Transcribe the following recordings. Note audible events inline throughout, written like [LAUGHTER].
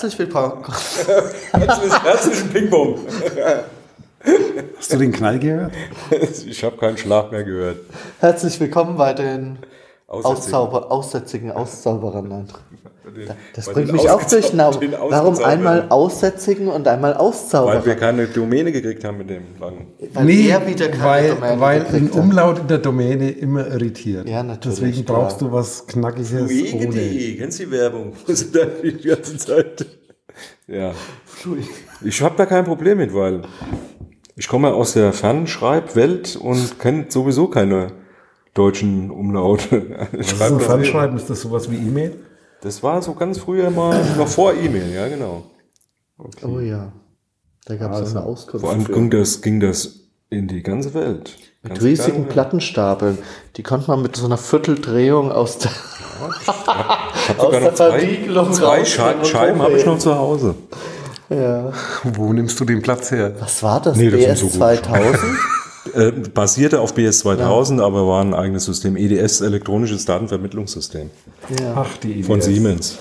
Herzlich willkommen. Herzlich, herzlichen Ping-Pong. Hast du den Knall gehört? Ich habe keinen Schlag mehr gehört. Herzlich willkommen bei den Aussätzigen. Auszauber, aussätzigen Auszauberern. Den- Das bringt den mich auch durcheinander. [LAUGHS] Warum einmal Aussätzigen und einmal Weil Auszauberer? wir keine Domäne gekriegt haben mit dem langen. Weil er wieder keine weil, Domäne weil ein. Umlaut in der Domäne immer irritiert. Ja, natürlich, Deswegen klar. brauchst du was Knackiges ohne. Fluege.de, kennst du die Werbung? Wo sie da die ganze Zeit. Ja. Ich habe da kein Problem mit, weil ich komme aus der Fernschreibwelt und kenne sowieso keine deutschen Umlaute. [LAUGHS] Was ist ein das Fernschreiben? Ist das sowas wie E-Mail? Das war so ganz früher mal, noch vor E-Mail, ja genau. Oh ja. Da gab es eine Auskunft. Vor allem für. ging das, ging das in die ganze Welt. Mit Ganze riesigen. Plattenstapeln. Die konnte man mit so einer Vierteldrehung aus der, Ich hab [LAUGHS] aus sogar der noch zwei, Versiegelung zwei rausnehmen Schei und Scheiben habe ich noch zu Hause. Ja. Wo nimmst du den Platz her? Was war das? Nee, das sind BS so gut. 2000? [LAUGHS] Äh, basierte auf BS 2000, aber war ein eigenes System. EDS, elektronisches Datenvermittlungssystem. ja. Ach, die Idee. Von Siemens.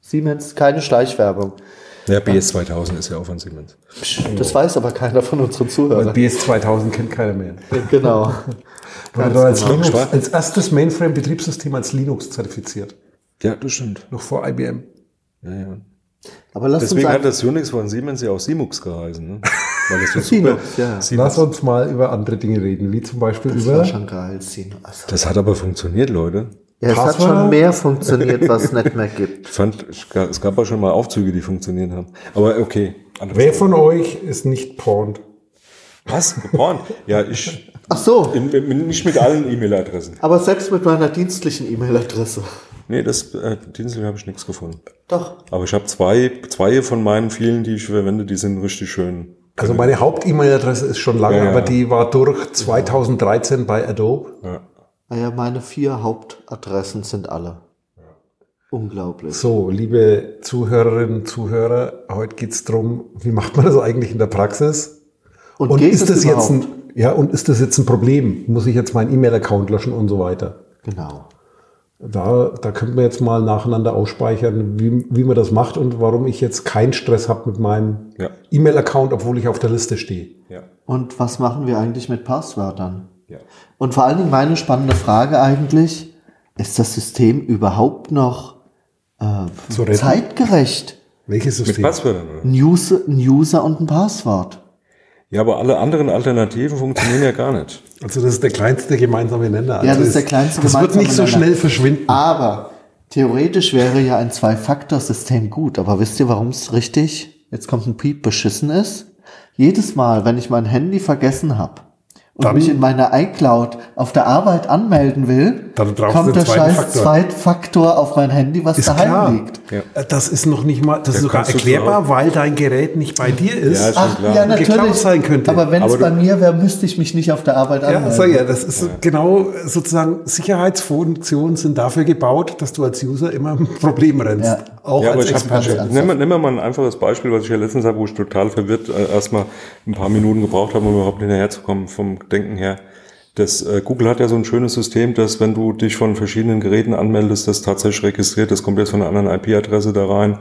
Siemens, keine Schleichwerbung. Ja, BS 2000 ist ja auch von Siemens. Psch, Das weiß aber keiner von unseren Zuhörern. BS 2000 kennt keiner mehr. Genau. [LAUGHS] Wurde als, genau. Linux, als erstes Mainframe-Betriebssystem als Linux zertifiziert. Ja, das stimmt. Noch vor IBM. Ja, ja. Aber lass Deswegen uns hat das Unix von Siemens ja auch Simux geheißen. Ne? [LAUGHS] Weil das so Sinux, ja. Lass uns mal über andere Dinge reden, wie zum Beispiel Das über war schon geil, Sinux. Also, Das hat aber funktioniert, Leute. ja, es hat schon mehr funktioniert, was es nicht mehr gibt. Ich fand, es gab auch schon mal Aufzüge, die funktioniert haben. Aber okay. Wer von euch ist nicht porned? Was? Porn? Ja, ich. Ach so, In, in, nicht mit allen E-Mail-Adressen. aber selbst mit meiner dienstlichen E-Mail-Adresse. Nee, das äh, Dienstag habe ich nichts gefunden. Doch. Aber ich habe zwei, zwei von meinen vielen, die ich verwende, die sind richtig schön. Also meine Haupt-E-Mail-Adresse ist schon lange, Ja, ja. aber die war durch 2013 bei Adobe. Ja. Naja, meine vier Hauptadressen sind alle. Unglaublich. So, liebe Zuhörerinnen, Zuhörer, heute geht's drum, wie macht man das eigentlich in der Praxis? Und, Und geht ist es das jetzt ein, ja, und ist das jetzt ein Problem? Muss ich jetzt meinen E-Mail-Account löschen und so weiter? Genau. Da, da könnten wir jetzt mal nacheinander ausspeichern, wie, wie man das macht und warum ich jetzt keinen Stress habe mit meinem Ja. E-Mail-Account, obwohl ich auf der Liste stehe. Ja. Und was machen wir eigentlich mit Passwörtern? Ja. Und vor allen Dingen meine spannende Frage eigentlich, ist das System überhaupt noch äh, zeitgerecht? Welches Mit System? Passwörtern, oder? Ein User, ein User und ein Passwort. Ja, aber alle anderen Alternativen funktionieren ja gar nicht. Also das ist der kleinste gemeinsame Nenner. Ja, Also das ist der kleinste Das wird gemeinsame nicht so Nenner. schnell verschwinden. Aber theoretisch wäre ja ein Zwei-Faktor-System gut. Aber wisst ihr, warum es richtig, jetzt kommt ein Piep, beschissen ist? Jedes Mal, wenn ich mein Handy vergessen habe und Dann- mich in meiner iCloud auf der Arbeit anmelden will, Dann brauchst du kommt der scheiß Faktor. Zweitfaktor auf mein Handy, was Ist daheim klar. liegt. Ja. Äh, Das ist noch nicht mal, das ist sogar erklärbar, weil dein Gerät nicht bei dir ist. Ja, ist Ach, klar. ja, Geklaut natürlich. sein könnte. Aber wenn es bei mir wäre, müsste ich mich nicht auf der Arbeit Ja, anmelden. sag ja, das ist genau sozusagen Sicherheitsfunktionen sind dafür gebaut, dass du als User immer ein Problem rennst. Ja. Auch Ja, aber als Experte. nimm, mal- nimm mal ein einfaches Beispiel, was ich ja letztens habe, wo ich total verwirrt äh, erstmal ein paar Minuten gebraucht habe, um überhaupt hinterherzukommen vom Denken her. Das, äh, Google hat ja so ein schönes System, dass wenn du dich von verschiedenen Geräten anmeldest, das tatsächlich registriert, das kommt jetzt von einer anderen IP-Adresse da rein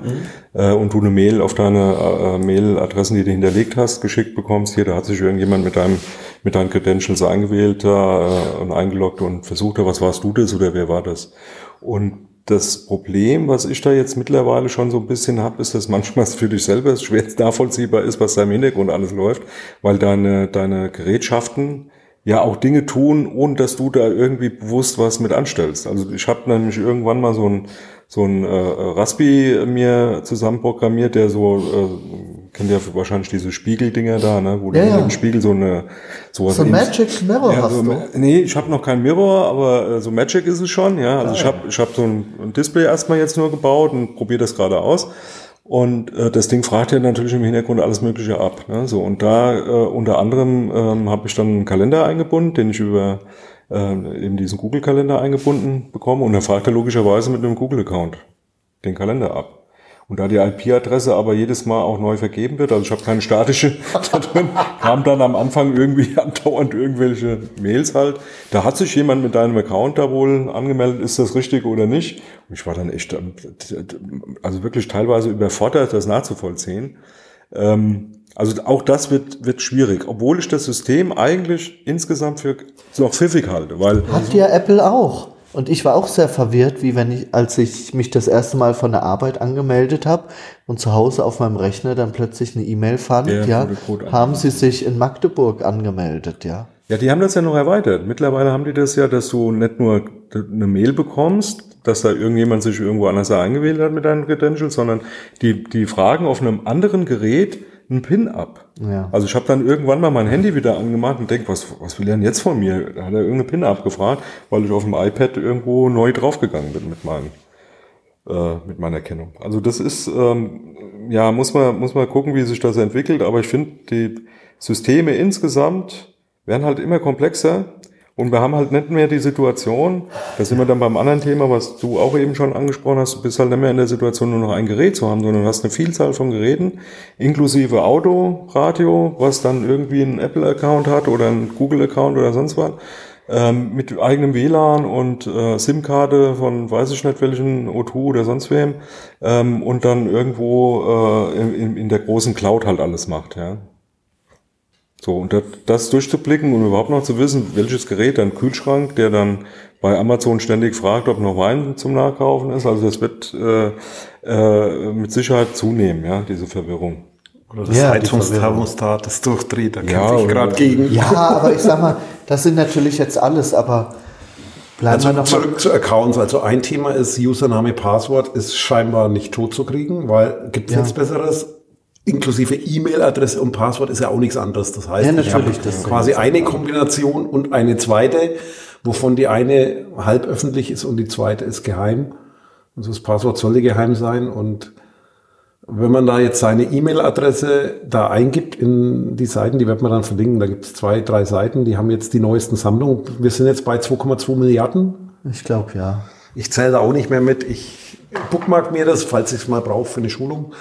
äh, und du eine Mail auf deine äh, Mail-Adressen, die du hinterlegt hast, geschickt bekommst. Hier, da hat sich irgendjemand mit deinem mit deinen Credentials eingewählt äh, und eingeloggt und versucht, was warst du das oder wer war das? Und das Problem, was ich da jetzt mittlerweile schon so ein bisschen habe, ist, dass manchmal [LAUGHS] für dich selber schwer nachvollziehbar ist, was da im Hintergrund alles läuft, weil deine, deine Gerätschaften ja auch Dinge tun, ohne dass du da irgendwie bewusst was mit anstellst. Also ich habe nämlich irgendwann mal so ein so ein äh, Raspi mir zusammenprogrammiert, der so äh, kennt ja wahrscheinlich diese Spiegeldinger da, ne, wo Ja, du ja. im Spiegel so eine sowas So Magic Mirror ja, hast so, du. Nee, ich habe noch kein Mirror, aber äh, so Magic ist es schon, ja. Also ich habe ich hab so ein, Display erstmal jetzt nur gebaut und probiere das gerade aus. Und äh, das Ding fragt ja natürlich im Hintergrund alles Mögliche ab. Ne? So, und da äh, unter anderem ähm, habe ich dann einen Kalender eingebunden, den ich über äh, eben diesen Google-Kalender eingebunden bekomme. Und dann fragt er logischerweise mit einem Google-Account den Kalender ab. Und da die IP-Adresse aber jedes Mal auch neu vergeben wird, also ich habe keine statische [LAUGHS] da drin, kam dann am Anfang irgendwie [LAUGHS] andauernd irgendwelche Mails halt. Da hat sich jemand mit deinem Account da wohl angemeldet, ist das richtig oder nicht? Und ich war dann echt, also wirklich teilweise überfordert, das nachzuvollziehen. Ähm, also auch das wird, wird schwierig, obwohl ich das System eigentlich insgesamt für noch pfiffig halte. Weil Hat ja Apple auch. Und ich war auch sehr verwirrt, wie wenn ich, als ich mich das erste Mal von der Arbeit angemeldet habe und zu Hause auf meinem Rechner dann plötzlich eine E-Mail fand, ja, Code haben sie sich in Magdeburg angemeldet, ja. Ja, die haben das ja noch erweitert. Mittlerweile haben die das ja, dass du nicht nur eine Mail bekommst, dass da irgendjemand sich irgendwo anders eingewählt hat mit deinen Credentials, sondern die, die fragen auf einem anderen Gerät einen PIN ab. Ja. Also ich habe dann irgendwann mal mein Handy wieder angemacht und denke, was, was will er denn jetzt von mir? Da hat er irgendeine PIN abgefragt, weil ich auf dem iPad irgendwo neu draufgegangen bin mit meinem äh, mit meiner Erkennung. Also das ist, ähm, ja, muss man, muss man gucken, wie sich das entwickelt, aber ich finde, die Systeme insgesamt werden halt immer komplexer und wir haben halt nicht mehr die Situation, da sind wir dann beim anderen Thema, was du auch eben schon angesprochen hast, du bist halt nicht mehr in der Situation, nur noch ein Gerät zu haben, sondern du hast eine Vielzahl von Geräten, inklusive Auto, Radio, was dann irgendwie einen Apple-Account hat oder einen Google-Account oder sonst was, ähm, mit eigenem WLAN und äh, SIM-Karte von weiß ich nicht welchen O2 oder sonst wem ähm, und dann irgendwo äh, in, in der großen Cloud halt alles macht, ja. So, und das, das durchzublicken und überhaupt noch zu wissen, welches Gerät, ein Kühlschrank, der dann bei Amazon ständig fragt, ob noch Wein zum Nachkaufen ist. Also das wird äh, äh, mit Sicherheit zunehmen, ja, diese Verwirrung. Oder das Ja, Heizungsthermostat ist durchdreht, da kämpfe Ja, ich gerade gegen. Ja, aber ich sag mal, das sind natürlich jetzt alles, aber bleiben Also wir noch mal. zurück zu Accounts. Also ein Thema ist Username, Passwort ist scheinbar nicht tot zu kriegen, weil gibt es Ja. nichts Besseres. Inklusive E-Mail-Adresse und Passwort ist ja auch nichts anderes. Das heißt, Ja, ich habe quasi eine Kombination und eine zweite, wovon die eine halb öffentlich ist und die zweite ist geheim. Also das Passwort sollte geheim sein und wenn man da jetzt seine E-Mail-Adresse da eingibt in die Seiten, die wird man dann verlinken, da gibt es zwei, drei Seiten, die haben jetzt die neuesten Sammlungen. Wir sind jetzt bei 2,2 Milliarden. Ich glaube ja. Ich zähle da auch nicht mehr mit. Ich bookmark mir das, falls ich es mal brauche für eine Schulung.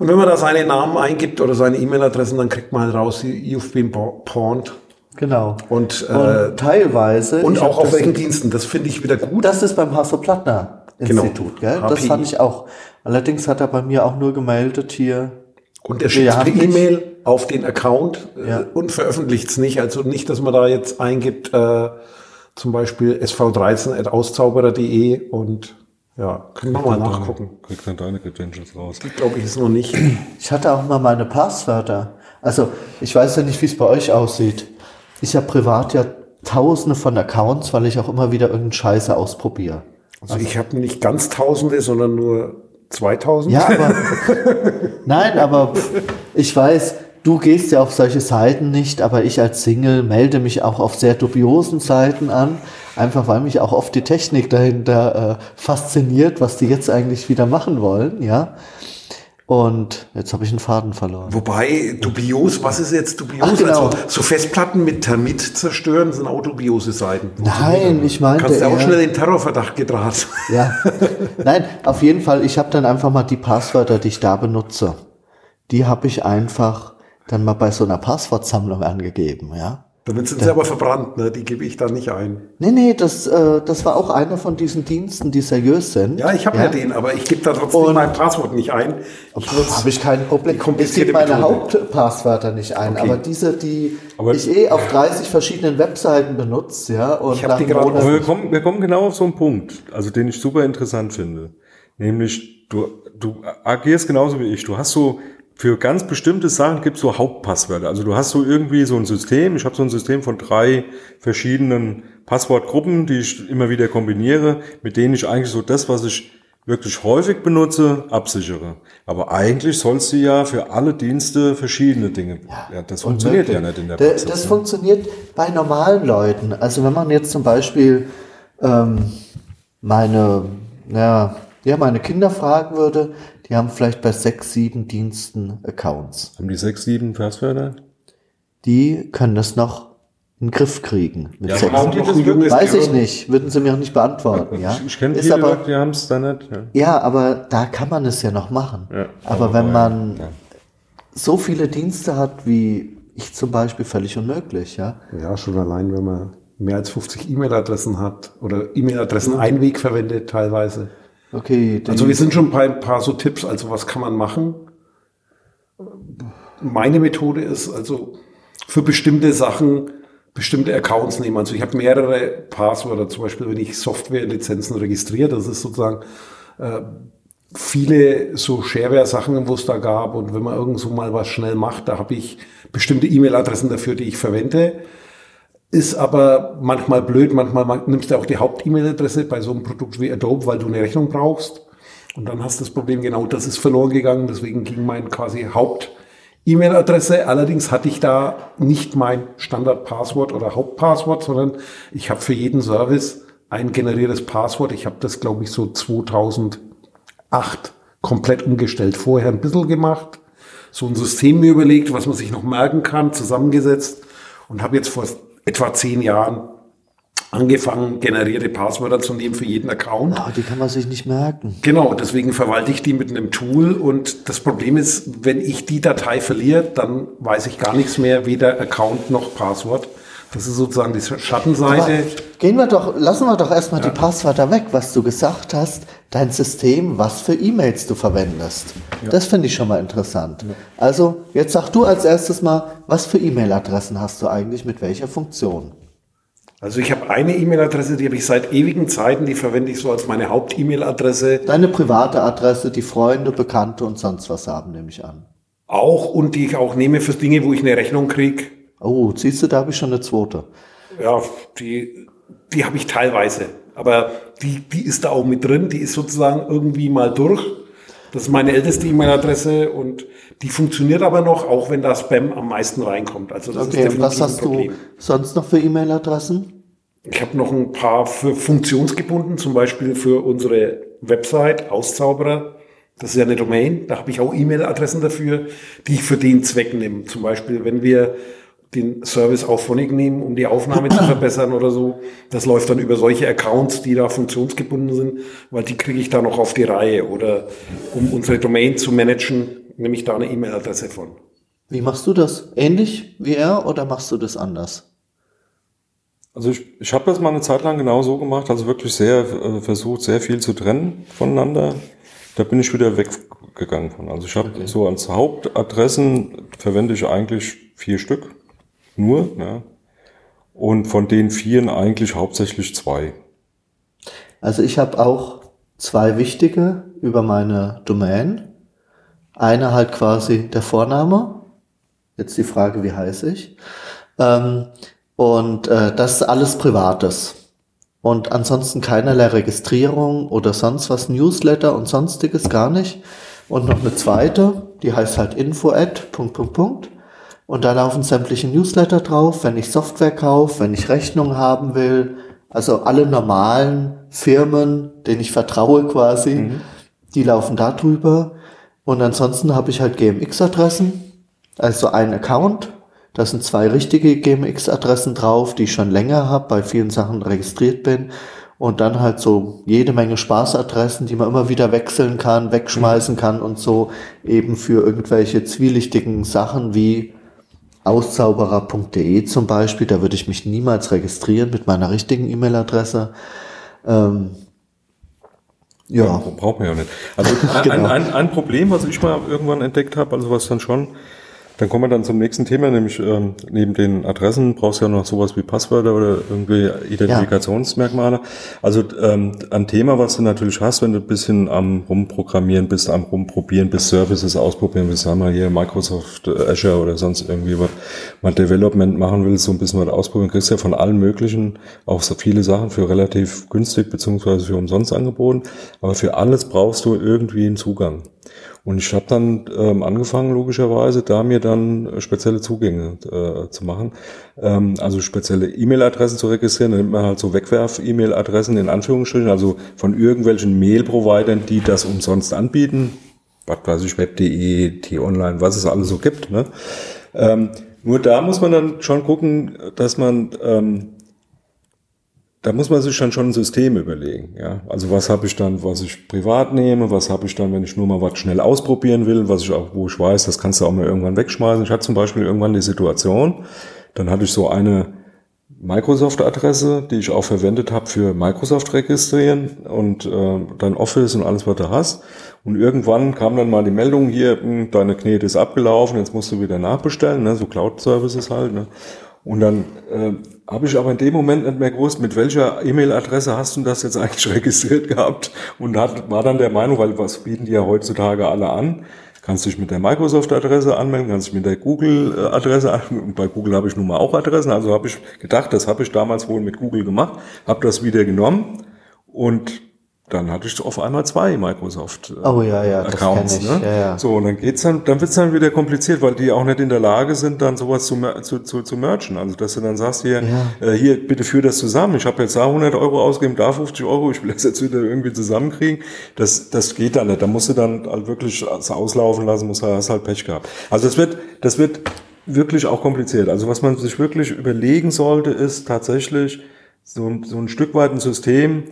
Und wenn man da seine Namen eingibt oder seine E-Mail-Adressen, dann kriegt man halt raus, you've been pawned. Genau. Und, Und äh, teilweise. und auch auf welchen Diensten. Das finde ich wieder gut. Das ist beim Hasso-Plattner-Institut, Genau. gell? Das fand ich auch. Allerdings hat er bei mir auch nur gemeldet hier. Und er schickt nicht- E-Mail auf den Account äh, Ja. und veröffentlicht es nicht. Also nicht, dass man da jetzt eingibt, äh, zum Beispiel sv13.auszauberer.de und ja, können wir mal nachgucken. Kriegt dann deine Credentials raus. Die glaube ich ist noch nicht. Ich hatte auch mal meine Passwörter. Also, ich weiß ja nicht, wie es bei euch aussieht. Ich habe privat ja tausende von Accounts, weil ich auch immer wieder irgendeinen Scheiße ausprobiere. Also ich habe nicht ganz Tausende, sondern nur 2000. Ja, aber [LAUGHS] nein, aber pff, ich weiß, du gehst ja auf solche Seiten nicht, aber ich als Single melde mich auch auf sehr dubiosen Seiten an, einfach weil mich auch oft die Technik dahinter äh, fasziniert, was die jetzt eigentlich wieder machen wollen, ja. Und jetzt habe ich einen Faden verloren. Wobei, dubios, was ist jetzt dubios? Ach, genau. Also, so Festplatten mit Termit zerstören sind auch dubiose Seiten. Nein, ich meinte Kannst du auch schnell den Terrorverdacht gedraht. Ja, [LAUGHS] nein, auf jeden Fall, ich habe dann einfach mal die Passwörter, die ich da benutze, die habe ich einfach dann mal bei so einer Passwortsammlung angegeben, ja. Damit sind sie aber verbrannt, ne? die gebe ich da nicht ein. Nee, nee, das, äh, das war auch einer von diesen Diensten, die seriös sind. Ja, ich habe ja. den, aber ich gebe da trotzdem Und- mein Passwort nicht ein. Ich Habe ich kein Problem. Ich gebe meine Methode. Hauptpasswörter nicht ein, Okay. aber diese, die Aber- ich eh auf 30 verschiedenen Webseiten benutze, ja, und Ich hab die gerade Aber wir kommen, wir kommen genau auf so einen Punkt, also den ich super interessant finde. Nämlich, du, du agierst genauso wie ich. Du hast so, für ganz bestimmte Sachen gibt es so Hauptpasswörter. Also du hast so irgendwie so ein System, ich habe so ein System von drei verschiedenen Passwortgruppen, die ich immer wieder kombiniere, mit denen ich eigentlich so das, was ich wirklich häufig benutze, absichere. Aber eigentlich sollst du ja für alle Dienste verschiedene Dinge. Ja, das funktioniert ja nicht in der Praxis. Das ne? funktioniert bei normalen Leuten. Also wenn man jetzt zum Beispiel ähm, meine, ja, ja, meine Kinder fragen würde, die haben vielleicht bei sechs, sieben Diensten Accounts. Haben die sechs, sieben Passwörter? Die können das noch in den Griff kriegen. Mit Ja, aber haben die das wirklich? Weiß ich nicht, würden Sie mir auch nicht beantworten. Ja? Ich, ich kenne viele aber, Leute, die haben es da nicht. Ja. Ja, aber da kann man es ja noch machen. Ja, aber wenn man ja. so viele Dienste hat wie ich zum Beispiel, völlig unmöglich, ja. Ja, schon allein, wenn man mehr als 50 E-Mail-Adressen hat oder E-Mail-Adressen Einweg verwendet teilweise. Okay, Also wir sind schon bei ein paar so Tipps, also was kann man machen? Meine Methode ist also für bestimmte Sachen bestimmte Accounts nehmen. Also ich habe mehrere Passwörter, zum Beispiel wenn ich Softwarelizenzen registriere, das ist sozusagen äh, viele so Shareware-Sachen, wo es da gab und wenn man irgend so mal was schnell macht, da habe ich bestimmte E-Mail-Adressen dafür, die ich verwende. Ist aber manchmal blöd, manchmal nimmst du auch die Haupt-E-Mail-Adresse bei so einem Produkt wie Adobe, weil du eine Rechnung brauchst. Und dann hast du das Problem, genau das ist verloren gegangen, deswegen ging mein quasi Haupt-E-Mail-Adresse. Allerdings hatte ich da nicht mein Standard-Passwort oder Hauptpasswort, sondern ich habe für jeden Service ein generiertes Passwort. Ich habe das, glaube ich, so 2008 komplett umgestellt. Vorher ein bisschen gemacht, so ein System mir überlegt, was man sich noch merken kann, zusammengesetzt und habe jetzt vor etwa zehn Jahren angefangen, generierte Passwörter zu nehmen für jeden Account. Ah, die kann man sich nicht merken. Genau, deswegen verwalte ich die mit einem Tool und das Problem ist, wenn ich die Datei verliere, dann weiß ich gar nichts mehr, weder Account noch Passwort. Das ist sozusagen die Aber Schattenseite. gehen wir doch, lassen wir doch erstmal die Passwörter weg, was du gesagt hast, dein System, was für E-Mails du verwendest. Das finde ich schon mal interessant. Also, jetzt sag du als erstes mal, was für E-Mail-Adressen hast du eigentlich mit welcher Funktion? Also ich habe eine E-Mail-Adresse, die habe ich seit ewigen Zeiten, die verwende ich so als meine Haupt-E-Mail-Adresse Deine private Adresse, die Freunde, Bekannte und sonst was haben, nehme ich an. auch und die ich auch nehme für Dinge, wo ich eine Rechnung kriege. Oh, siehst du, da habe ich schon eine zweite. Ja, die, die habe ich teilweise. Aber die, die ist da auch mit drin. Die ist sozusagen irgendwie mal durch. Das ist meine älteste E-Mail-Adresse und die funktioniert aber noch, auch wenn da Spam am meisten reinkommt. Also das Okay, ist was definitiv ein hast du sonst noch für E-Mail-Adressen? Ich habe noch ein paar für funktionsgebunden, zum Beispiel für unsere Website Auszauberer. Das ist ja eine Domain. Da habe ich auch E-Mail-Adressen dafür, die ich für den Zweck nehme. Zum Beispiel, wenn wir den Service auf Phonic nehmen, um die Aufnahme zu [COUGHS] verbessern oder so. Das läuft dann über solche Accounts, die da funktionsgebunden sind, weil die kriege ich da noch auf die Reihe. Oder um unsere Domain zu managen, nehme ich da eine E-Mail-Adresse von. Wie machst du das? Ähnlich wie er oder machst du das anders? Also ich, ich habe das mal eine Zeit lang genau so gemacht, also wirklich sehr äh, versucht, sehr viel zu trennen voneinander. Da bin ich wieder weggegangen von. Also ich habe so als Hauptadressen verwende ich eigentlich vier Stück, nur, ja. Und von den vieren eigentlich hauptsächlich zwei. Also ich habe auch zwei wichtige über meine Domain. Eine halt quasi der Vorname. Jetzt die Frage, wie heiße ich? Ähm, und äh, das ist alles Privates. Und ansonsten keinerlei Registrierung oder sonst was, Newsletter und sonstiges gar nicht. Und noch eine zweite, die heißt halt info Punkt, Punkt, Punkt. Und da laufen sämtliche Newsletter drauf, wenn ich Software kaufe, wenn ich Rechnungen haben will. Also alle normalen Firmen, denen ich vertraue quasi, die laufen da drüber. Und ansonsten habe ich halt GMX-Adressen, also ein Account. Da sind zwei richtige GMX-Adressen drauf, die ich schon länger habe, bei vielen Sachen registriert bin. Und dann halt so jede Menge Spaßadressen, die man immer wieder wechseln kann, wegschmeißen kann und so eben für irgendwelche zwielichtigen Sachen wie auszauberer.de zum Beispiel. Da würde ich mich niemals registrieren mit meiner richtigen E-Mail-Adresse. Ähm, ja, Braucht man ja nicht. Also [LAUGHS] ein, Genau. ein, ein Problem, was ich mal irgendwann entdeckt habe, also was dann schon, dann kommen wir dann zum nächsten Thema, nämlich ähm, neben den Adressen brauchst du ja noch sowas wie Passwörter oder irgendwie Identifikationsmerkmale. Also ähm, ein Thema, was du natürlich hast, wenn du ein bisschen am Rumprogrammieren bist, am Rumprobieren bist, Services ausprobieren willst, sagen wir hier Microsoft äh, Azure oder sonst irgendwie was, mal Development machen willst, so ein bisschen was ausprobieren, kriegst ja von allen möglichen auch so viele Sachen für relativ günstig beziehungsweise für umsonst angeboten. Aber für alles brauchst du irgendwie einen Zugang. Und ich habe dann ähm, angefangen, logischerweise, da mir dann äh, spezielle Zugänge äh, zu machen. Ähm, also spezielle E-Mail-Adressen zu registrieren. Dann nimmt man halt so Wegwerf-E-Mail-Adressen in Anführungsstrichen, also von irgendwelchen Mail-Providern, die das umsonst anbieten. Was weiß ich, Web.de, T-Online, was es alles so gibt. Ne? Ähm, Nur da muss man dann schon gucken, dass man, ähm, da muss man sich dann schon ein System überlegen. Ja? Also was habe ich dann, was ich privat nehme, was habe ich dann, wenn ich nur mal was schnell ausprobieren will, was ich auch, wo ich weiß, das kannst du auch mal irgendwann wegschmeißen. Ich hatte zum Beispiel irgendwann die Situation, dann hatte ich so eine Microsoft-Adresse, die ich auch verwendet habe für Microsoft registrieren und äh, dann Office und alles, was du hast. Und irgendwann kam dann mal die Meldung hier, hm, deine Knete ist abgelaufen, jetzt musst du wieder nachbestellen, ne? so Cloud-Services halt. Ne? Und dann äh, habe ich aber in dem Moment nicht mehr gewusst, mit welcher E-Mail-Adresse hast du das jetzt eigentlich [LAUGHS] registriert gehabt und hat, war dann der Meinung, weil was bieten die ja heutzutage alle an, kannst dich mit der Microsoft-Adresse anmelden, kannst dich mit der Google-Adresse anmelden. Bei Google habe ich nun mal auch Adressen, also habe ich gedacht, das habe ich damals wohl mit Google gemacht, habe das wieder genommen und dann hatte ich auf einmal zwei Microsoft äh, oh, ja, ja, Accounts. Ne? Ja, ja. So, und dann geht's dann, dann wird's dann wieder kompliziert, weil die auch nicht in der Lage sind, dann sowas zu, zu, zu, zu merchen. Also, dass du dann sagst, hier, ja. äh, hier, bitte führ das zusammen. Ich habe jetzt da 100 Euro ausgegeben, da 50 Euro, ich will das jetzt wieder irgendwie zusammenkriegen. Das, das geht dann nicht. Da musst du dann halt wirklich auslaufen lassen, musst, hast halt Pech gehabt. Also, das wird, das wird wirklich auch kompliziert. Also, was man sich wirklich überlegen sollte, ist tatsächlich so, so ein Stück weit ein System,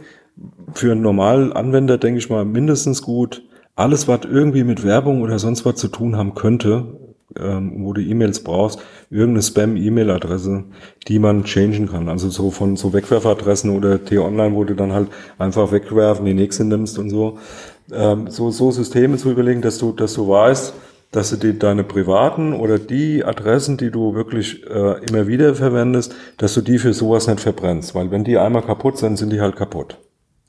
für einen normalen Anwender, denke ich mal, mindestens gut. Alles, was irgendwie mit Werbung oder sonst was zu tun haben könnte, ähm, wo du E-Mails brauchst, irgendeine Spam-E-Mail-Adresse, die man changen kann. Also so von so Wegwerfadressen oder T-Online, wo du dann halt einfach wegwerfen, die nächste nimmst und so. Ähm, so, so Systeme zu überlegen, dass du, dass du weißt, dass du die, deine privaten oder die Adressen, die du wirklich äh, immer wieder verwendest, dass du die für sowas nicht verbrennst. Weil wenn die einmal kaputt sind, sind die halt kaputt.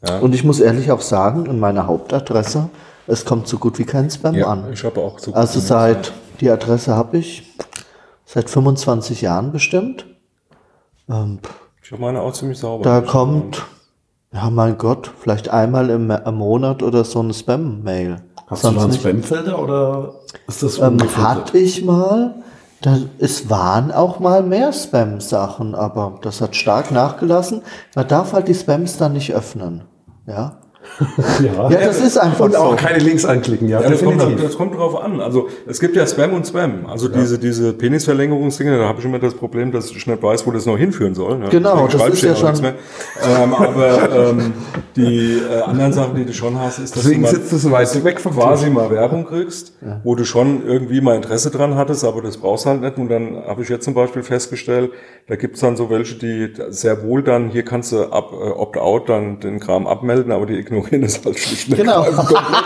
Ja. Und ich muss ehrlich auch sagen, in meiner Hauptadresse, es kommt so gut wie kein Spam ja, an. Ich habe auch so gut Also seit, die Adresse habe ich seit 25 Jahren bestimmt. Ähm, ich habe meine auch ziemlich sauber. Da kommt, ja mein Gott, vielleicht einmal im, im Monat oder so eine Spam-Mail. Hast Sonst du da Spam-Filter oder ist das ähm, Hatte ich mal. Da, es waren auch mal mehr Spam-Sachen, aber das hat stark nachgelassen. Man darf halt die Spams dann nicht öffnen. Ja. [LAUGHS] ja. ja, das ist einfach Und auch so. keine Links anklicken, ja. ja das, kommt, das kommt drauf an. Also es gibt ja Spam und Spam. Also ja. diese, diese Penisverlängerungsdinge, da habe ich immer das Problem, dass ich nicht weiß, wo das noch hinführen soll. Ja. Genau, das ist ja schon. Ähm, aber ähm, die äh, anderen Sachen, die du schon hast, ist, dass Deswegen du, mal, sitzt so weit weg vom quasi mal Werbung kriegst, wo du schon irgendwie mal Interesse dran hattest, aber das brauchst halt nicht. Und dann habe ich jetzt zum Beispiel festgestellt, da gibt's dann so welche, die sehr wohl dann, hier kannst du ab, äh, opt-out dann den Kram abmelden, aber die ignorieren es halt schlicht Genau. Komplett, ne?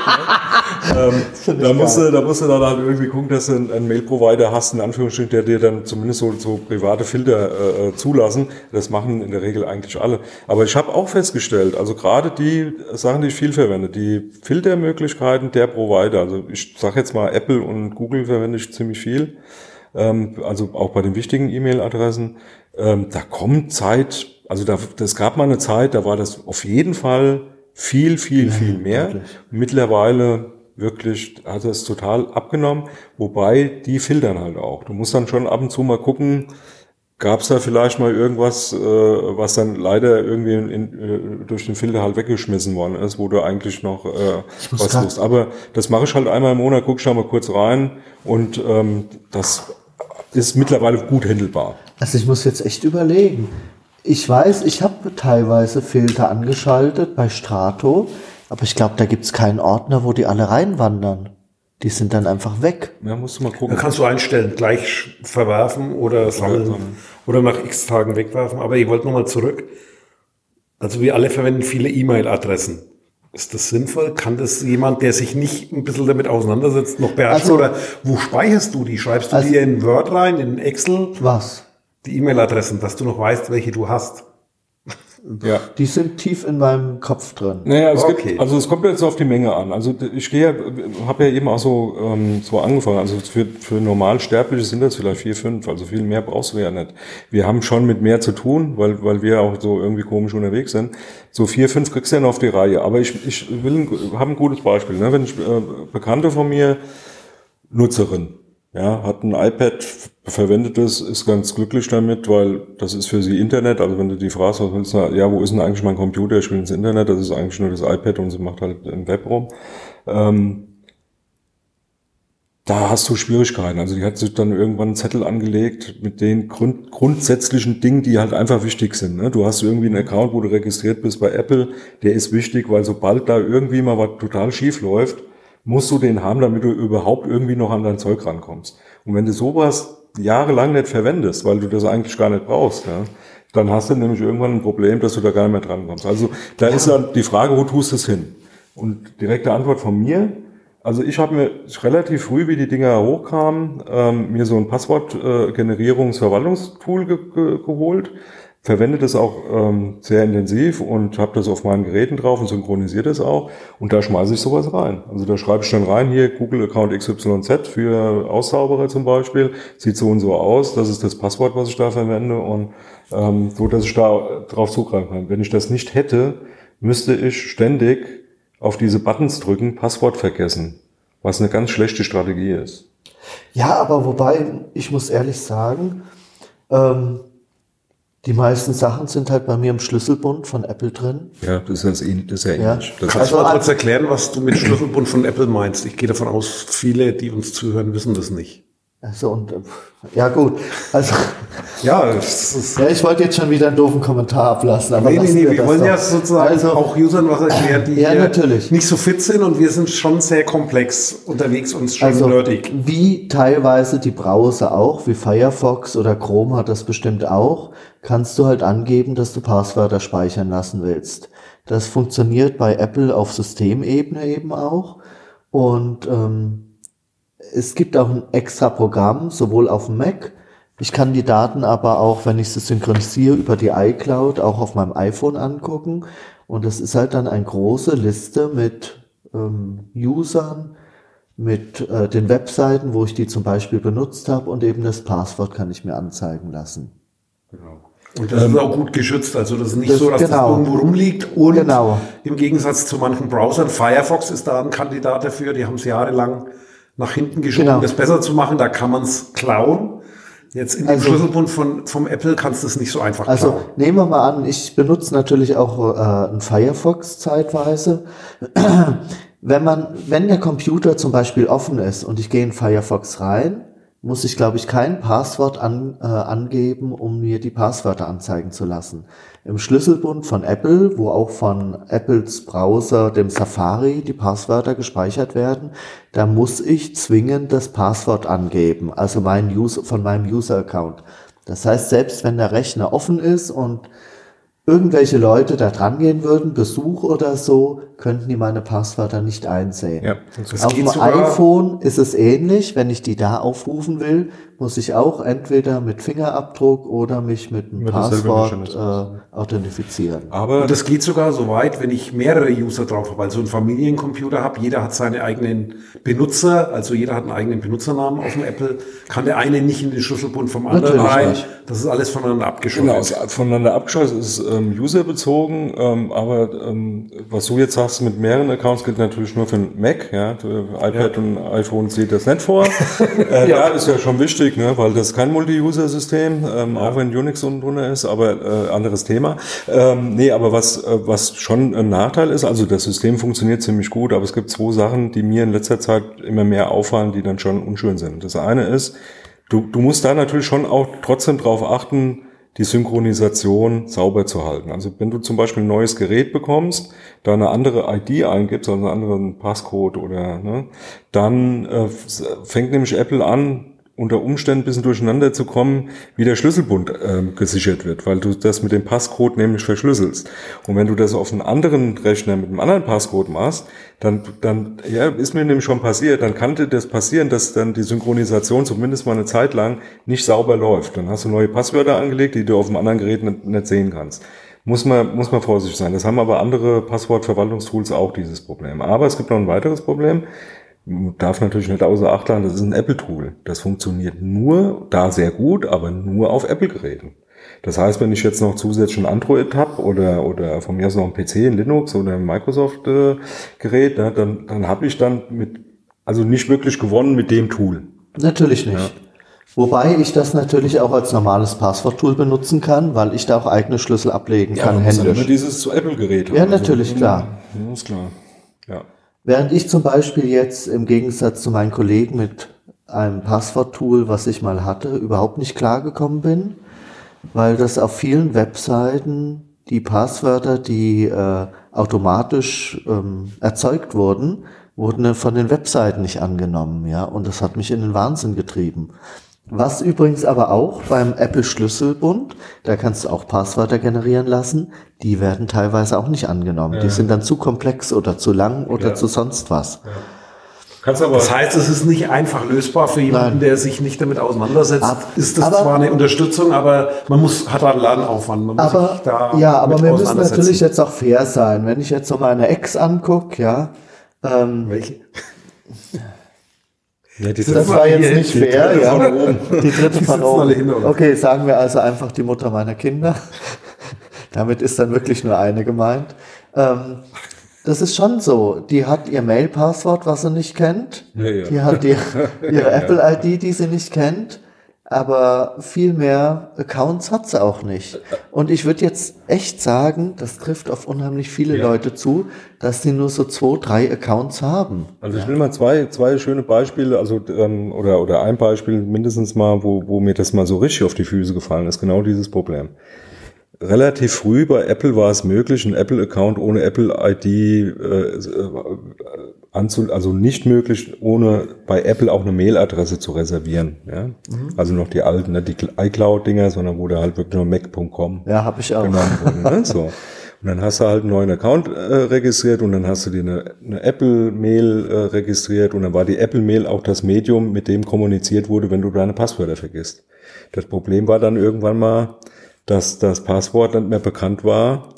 [LAUGHS] ähm, da, musst du, da musst du dann halt irgendwie gucken, dass du einen, einen Mail-Provider hast, in Anführungsstrichen, der dir dann zumindest so, so private Filter äh, äh, zulassen. Das machen in der Regel eigentlich alle. Aber ich habe auch festgestellt, also gerade die Sachen, die ich viel verwende, die Filtermöglichkeiten der Provider, also ich sage jetzt mal Apple und Google verwende ich ziemlich viel, ähm, also auch bei den wichtigen E-Mail-Adressen, ähm, da kommt Zeit, also da, das gab mal eine Zeit, da war das auf jeden Fall viel, viel, viel mehr. Wirklich. Mittlerweile wirklich hat es total abgenommen, wobei die filtern halt auch. Du musst dann schon ab und zu mal gucken, gab es da vielleicht mal irgendwas, äh, was dann leider irgendwie in, in, äh, durch den Filter halt weggeschmissen worden ist, wo du eigentlich noch äh, was tust. Aber das mache ich halt einmal im Monat, guck schon mal kurz rein und ähm, das ist mittlerweile gut handelbar. Also ich muss jetzt echt überlegen. Ich weiß, ich habe teilweise Filter angeschaltet bei Strato, aber ich glaube, da gibt es keinen Ordner, wo die alle reinwandern. Die sind dann einfach weg. Ja, musst du mal gucken. Da kannst du einstellen, gleich verwerfen oder sammeln oder nach x Tagen wegwerfen. Aber ich wollte nochmal zurück. Also wir alle verwenden viele E-Mail-Adressen. Ist das sinnvoll? Kann das jemand, der sich nicht ein bisschen damit auseinandersetzt, noch beherrschen? Also, oder wo speicherst du die? Schreibst du also, die in Word rein, in Excel? Was? Die E-Mail-Adressen, dass du noch weißt, welche du hast. Ja. Die sind tief in meinem Kopf drin. Naja, es okay. gibt, also es kommt jetzt auf die Menge an. Also ich gehe, habe ja eben auch so, ähm, so angefangen. Also für, für Normalsterbliche sind das vielleicht vier, fünf. Also viel mehr brauchst du ja nicht. Wir haben schon mit mehr zu tun, weil, weil wir auch so irgendwie komisch unterwegs sind. So vier, fünf kriegst du ja noch auf die Reihe. Aber ich, ich will, habe ein gutes Beispiel. Ne? Wenn ich äh, Bekannte von mir, Nutzerin, ja, hat ein iPad, verwendet es, ist ganz glücklich damit, weil das ist für sie Internet. Also wenn du die fragst, was willst du, ja, wo ist denn eigentlich mein Computer? Ich will ins Internet, das ist eigentlich nur das iPad und sie macht halt im Web rum. Ähm, da hast du Schwierigkeiten. Also die hat sich dann irgendwann einen Zettel angelegt mit den Grund, grundsätzlichen Dingen, die halt einfach wichtig sind. Ne? Du hast irgendwie einen Account, wo du registriert bist bei Apple, der ist wichtig, weil sobald da irgendwie mal was total schief läuft, musst du den haben, damit du überhaupt irgendwie noch an dein Zeug rankommst. Und wenn du sowas jahrelang nicht verwendest, weil du das eigentlich gar nicht brauchst, ja, dann hast du nämlich irgendwann ein Problem, dass du da gar nicht mehr drankommst. Also da ist dann die Frage, wo tust du es hin? Und direkte Antwort von mir, also ich habe mir relativ früh, wie die Dinger hochkamen, ähm, mir so ein Passwortgenerierungsverwaltungstool ge ge geholt, verwende das auch ähm, sehr intensiv und habe das auf meinen Geräten drauf und synchronisiere das auch. Und da schmeiße ich sowas rein. Also da schreibe ich dann rein, hier Google Account XYZ für Auszauberer zum Beispiel, sieht so und so aus, das ist das Passwort, was ich da verwende und ähm, so, dass ich da drauf zugreifen kann. Wenn ich das nicht hätte, müsste ich ständig auf diese Buttons drücken, Passwort vergessen, was eine ganz schlechte Strategie ist. Ja, aber wobei, ich muss ehrlich sagen, ähm, die meisten Sachen sind halt bei mir im Schlüsselbund von Apple drin. Ja, das ist, ähnlich, das ist ja ähnlich. Ja. Kannst du mal kurz erklären, was du mit Schlüsselbund von Apple meinst? Ich gehe davon aus, viele, die uns zuhören, wissen das nicht. Also und äh, ja gut, also ja, ja, ich wollte jetzt schon wieder einen doofen Kommentar ablassen, aber nee, nee, nee, wir, wir wollen doch. ja sozusagen also, auch Usern was erklären, die ja, natürlich. nicht so fit sind und wir sind schon sehr komplex unterwegs und schon also, nerdig. Wie teilweise die Browser auch, wie Firefox oder Chrome hat das bestimmt auch, kannst du halt angeben, dass du Passwörter speichern lassen willst. Das funktioniert bei Apple auf Systemebene eben auch und ähm, es gibt auch ein extra Programm, sowohl auf dem Mac. Ich kann die Daten aber auch, wenn ich sie synchronisiere, über die iCloud auch auf meinem iPhone angucken. Und das ist halt dann eine große Liste mit ähm, Usern, mit äh, den Webseiten, wo ich die zum Beispiel benutzt habe und eben das Passwort kann ich mir anzeigen lassen. Genau. Und das ähm, ist auch gut geschützt. Also das ist nicht das, so, dass genau. das irgendwo rumliegt. Und genau. im Gegensatz zu manchen Browsern, Firefox ist da ein Kandidat dafür. Die haben es jahrelang nach hinten geschoben, genau. das besser zu machen. Da kann man es klauen. Jetzt in dem also, Schlüsselbund von, vom Apple kannst du es nicht so einfach also, klauen. Also nehmen wir mal an, ich benutze natürlich auch äh, einen Firefox zeitweise. [CLEARS THROAT] wenn man, wenn der Computer zum Beispiel offen ist und ich gehe in Firefox rein, muss ich, glaube ich, kein Passwort an, äh, angeben, um mir die Passwörter anzeigen zu lassen. Im Schlüsselbund von Apple, wo auch von Apples Browser, dem Safari, die Passwörter gespeichert werden, da muss ich zwingend das Passwort angeben, also mein User, von meinem User-Account. Das heißt, selbst wenn der Rechner offen ist und irgendwelche Leute da dran gehen würden, Besuch oder so, könnten die meine Passwörter nicht einsehen. Ja, Auf dem iPhone ist es ähnlich. Wenn ich die da aufrufen will, muss ich auch entweder mit Fingerabdruck oder mich mit einem Passwort äh, authentifizieren. Aber das geht sogar so weit, wenn ich mehrere User drauf habe, also einen Familiencomputer habe, jeder hat seine eigenen Benutzer, also jeder hat einen eigenen Benutzernamen auf dem Apple, kann der eine nicht in den Schlüsselbund vom anderen rein. Das ist alles voneinander abgeschottet. Genau, voneinander abgeschottet ist ähm, userbezogen, ähm, aber ähm, was du jetzt sagst, machst mit mehreren Accounts, gilt natürlich nur für ein Mac, ja. iPad ja. und iPhone sieht das nicht vor. [LAUGHS] äh, ja. ist ja schon wichtig, ne, weil das ist kein Multi-User-System, ähm, ja. auch wenn Unix unten drunter ist, aber äh, anderes Thema. Ähm, nee, aber was, äh, was schon ein Nachteil ist, also das System funktioniert ziemlich gut, aber es gibt zwei Sachen, die mir in letzter Zeit immer mehr auffallen, die dann schon unschön sind. Das eine ist, du, du musst da natürlich schon auch trotzdem drauf achten, die Synchronisation sauber zu halten. Also wenn du zum Beispiel ein neues Gerät bekommst, da eine andere ID eingibst, also einen anderen Passcode oder, ne, dann äh, fängt nämlich Apple an, unter Umständen ein bisschen durcheinander zu kommen, wie der Schlüsselbund äh, gesichert wird, weil du das mit dem Passcode nämlich verschlüsselst. Und wenn du das auf einen anderen Rechner mit einem anderen Passcode machst, dann, dann ja, ist mir nämlich schon passiert, dann kann dir das passieren, dass dann die Synchronisation zumindest mal eine Zeit lang nicht sauber läuft. Dann hast du neue Passwörter angelegt, die du auf dem anderen Gerät nicht, nicht sehen kannst. Muss man, muss man vorsichtig sein. Das haben aber andere Passwortverwaltungstools auch dieses Problem. Aber es gibt noch ein weiteres Problem darf natürlich nicht außer Acht lassen, das ist ein Apple-Tool. Das funktioniert nur, da sehr gut, aber nur auf Apple-Geräten. Das heißt, wenn ich jetzt noch zusätzlich ein Android habe oder, oder von mir aus noch ein PC, ein Linux oder ein Microsoft-Gerät, äh, dann, dann habe ich dann mit, also nicht wirklich gewonnen mit dem Tool. Natürlich nicht. Ja. Wobei ich das natürlich auch als normales Passwort-Tool benutzen kann, weil ich da auch eigene Schlüssel ablegen ja, kann. Ja, händisch. immer dieses Apple-Gerät Ja, natürlich, also, klar. Ja, ist klar. Ja. Während ich zum Beispiel jetzt im Gegensatz zu meinen Kollegen mit einem Passworttool, was ich mal hatte, überhaupt nicht klargekommen bin, weil das auf vielen Webseiten die Passwörter, die äh, automatisch ähm, erzeugt wurden, wurden von den Webseiten nicht angenommen, ja, und das hat mich in den Wahnsinn getrieben. Was übrigens aber auch beim Apple Schlüsselbund, da kannst du auch Passwörter generieren lassen, die werden teilweise auch nicht angenommen. Die sind dann zu komplex oder zu lang oder Ja. zu sonst was. Kannst aber Das heißt, es ist nicht einfach lösbar für jemanden, Nein. der sich nicht damit auseinandersetzt. Ab- ist das aber- zwar eine Unterstützung, aber man muss, hat einen Lernaufwand. Man muss Aber, sich da ja, aber wir müssen natürlich jetzt auch fair sein. Wenn ich jetzt so meine Ex angucke, ja, ähm, Welche? Ja, die das war hier jetzt nicht die fair, dritte ja. von oben. Die dritte hinter uns. Okay, sagen wir also einfach die Mutter meiner Kinder. [LAUGHS] Damit ist dann wirklich nur eine gemeint. Ähm, das ist schon so. Die hat ihr Mail-Passwort, was sie nicht kennt. Ja, ja. Die hat ihr, [LAUGHS] ihre Apple-ID, die sie nicht kennt. Aber viel mehr Accounts hat sie auch nicht. Und ich würde jetzt echt sagen, das trifft auf unheimlich viele Leute zu, dass sie nur so zwei, drei Accounts haben. Also ich will mal zwei, zwei schöne Beispiele, also ähm, oder oder ein Beispiel mindestens mal, wo, wo mir das mal so richtig auf die Füße gefallen ist, genau dieses Problem. Relativ früh bei Apple war es möglich, einen Apple-Account ohne Apple-ID äh, äh, anzu, also nicht möglich, ohne bei Apple auch eine Mailadresse zu reservieren. Ja? Also noch die alten, nicht die iCloud-Dinger, sondern wo da halt wirklich nur mac.com Ja, habe ich auch. genommen wurde. Ne? [LAUGHS] So. Und dann hast du halt einen neuen Account äh, registriert und dann hast du dir eine, eine Apple-Mail äh, registriert und dann war die Apple-Mail auch das Medium, mit dem kommuniziert wurde, wenn du deine Passwörter vergisst. Das Problem war dann irgendwann mal, dass das Passwort nicht mehr bekannt war,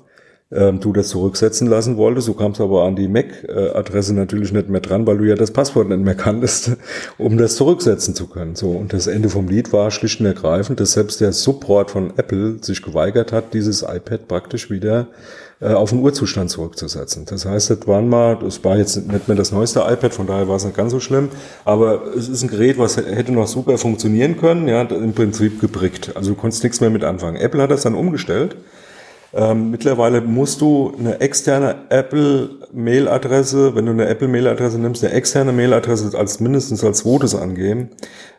ähm, du das zurücksetzen lassen wolltest. Du kamst aber an die MAC-Adresse natürlich nicht mehr dran, weil du ja das Passwort nicht mehr kanntest, [LAUGHS] um das zurücksetzen zu können. So und das Ende vom Lied war schlicht und ergreifend, dass selbst der Support von Apple sich geweigert hat, dieses iPad praktisch wieder äh, auf den Urzustand zurückzusetzen. Das heißt, das waren mal, das war jetzt nicht mehr das neueste iPad, von daher war es nicht ganz so schlimm, aber es ist ein Gerät, was hätte noch super funktionieren können, ja, im Prinzip gebrickt. Also du konntest nichts mehr mit anfangen. Apple hat das dann umgestellt. Ähm, mittlerweile musst du eine externe Apple-Mail-Adresse, wenn du eine Apple-Mail-Adresse nimmst, eine externe Mail-Adresse als mindestens als zweites angeben,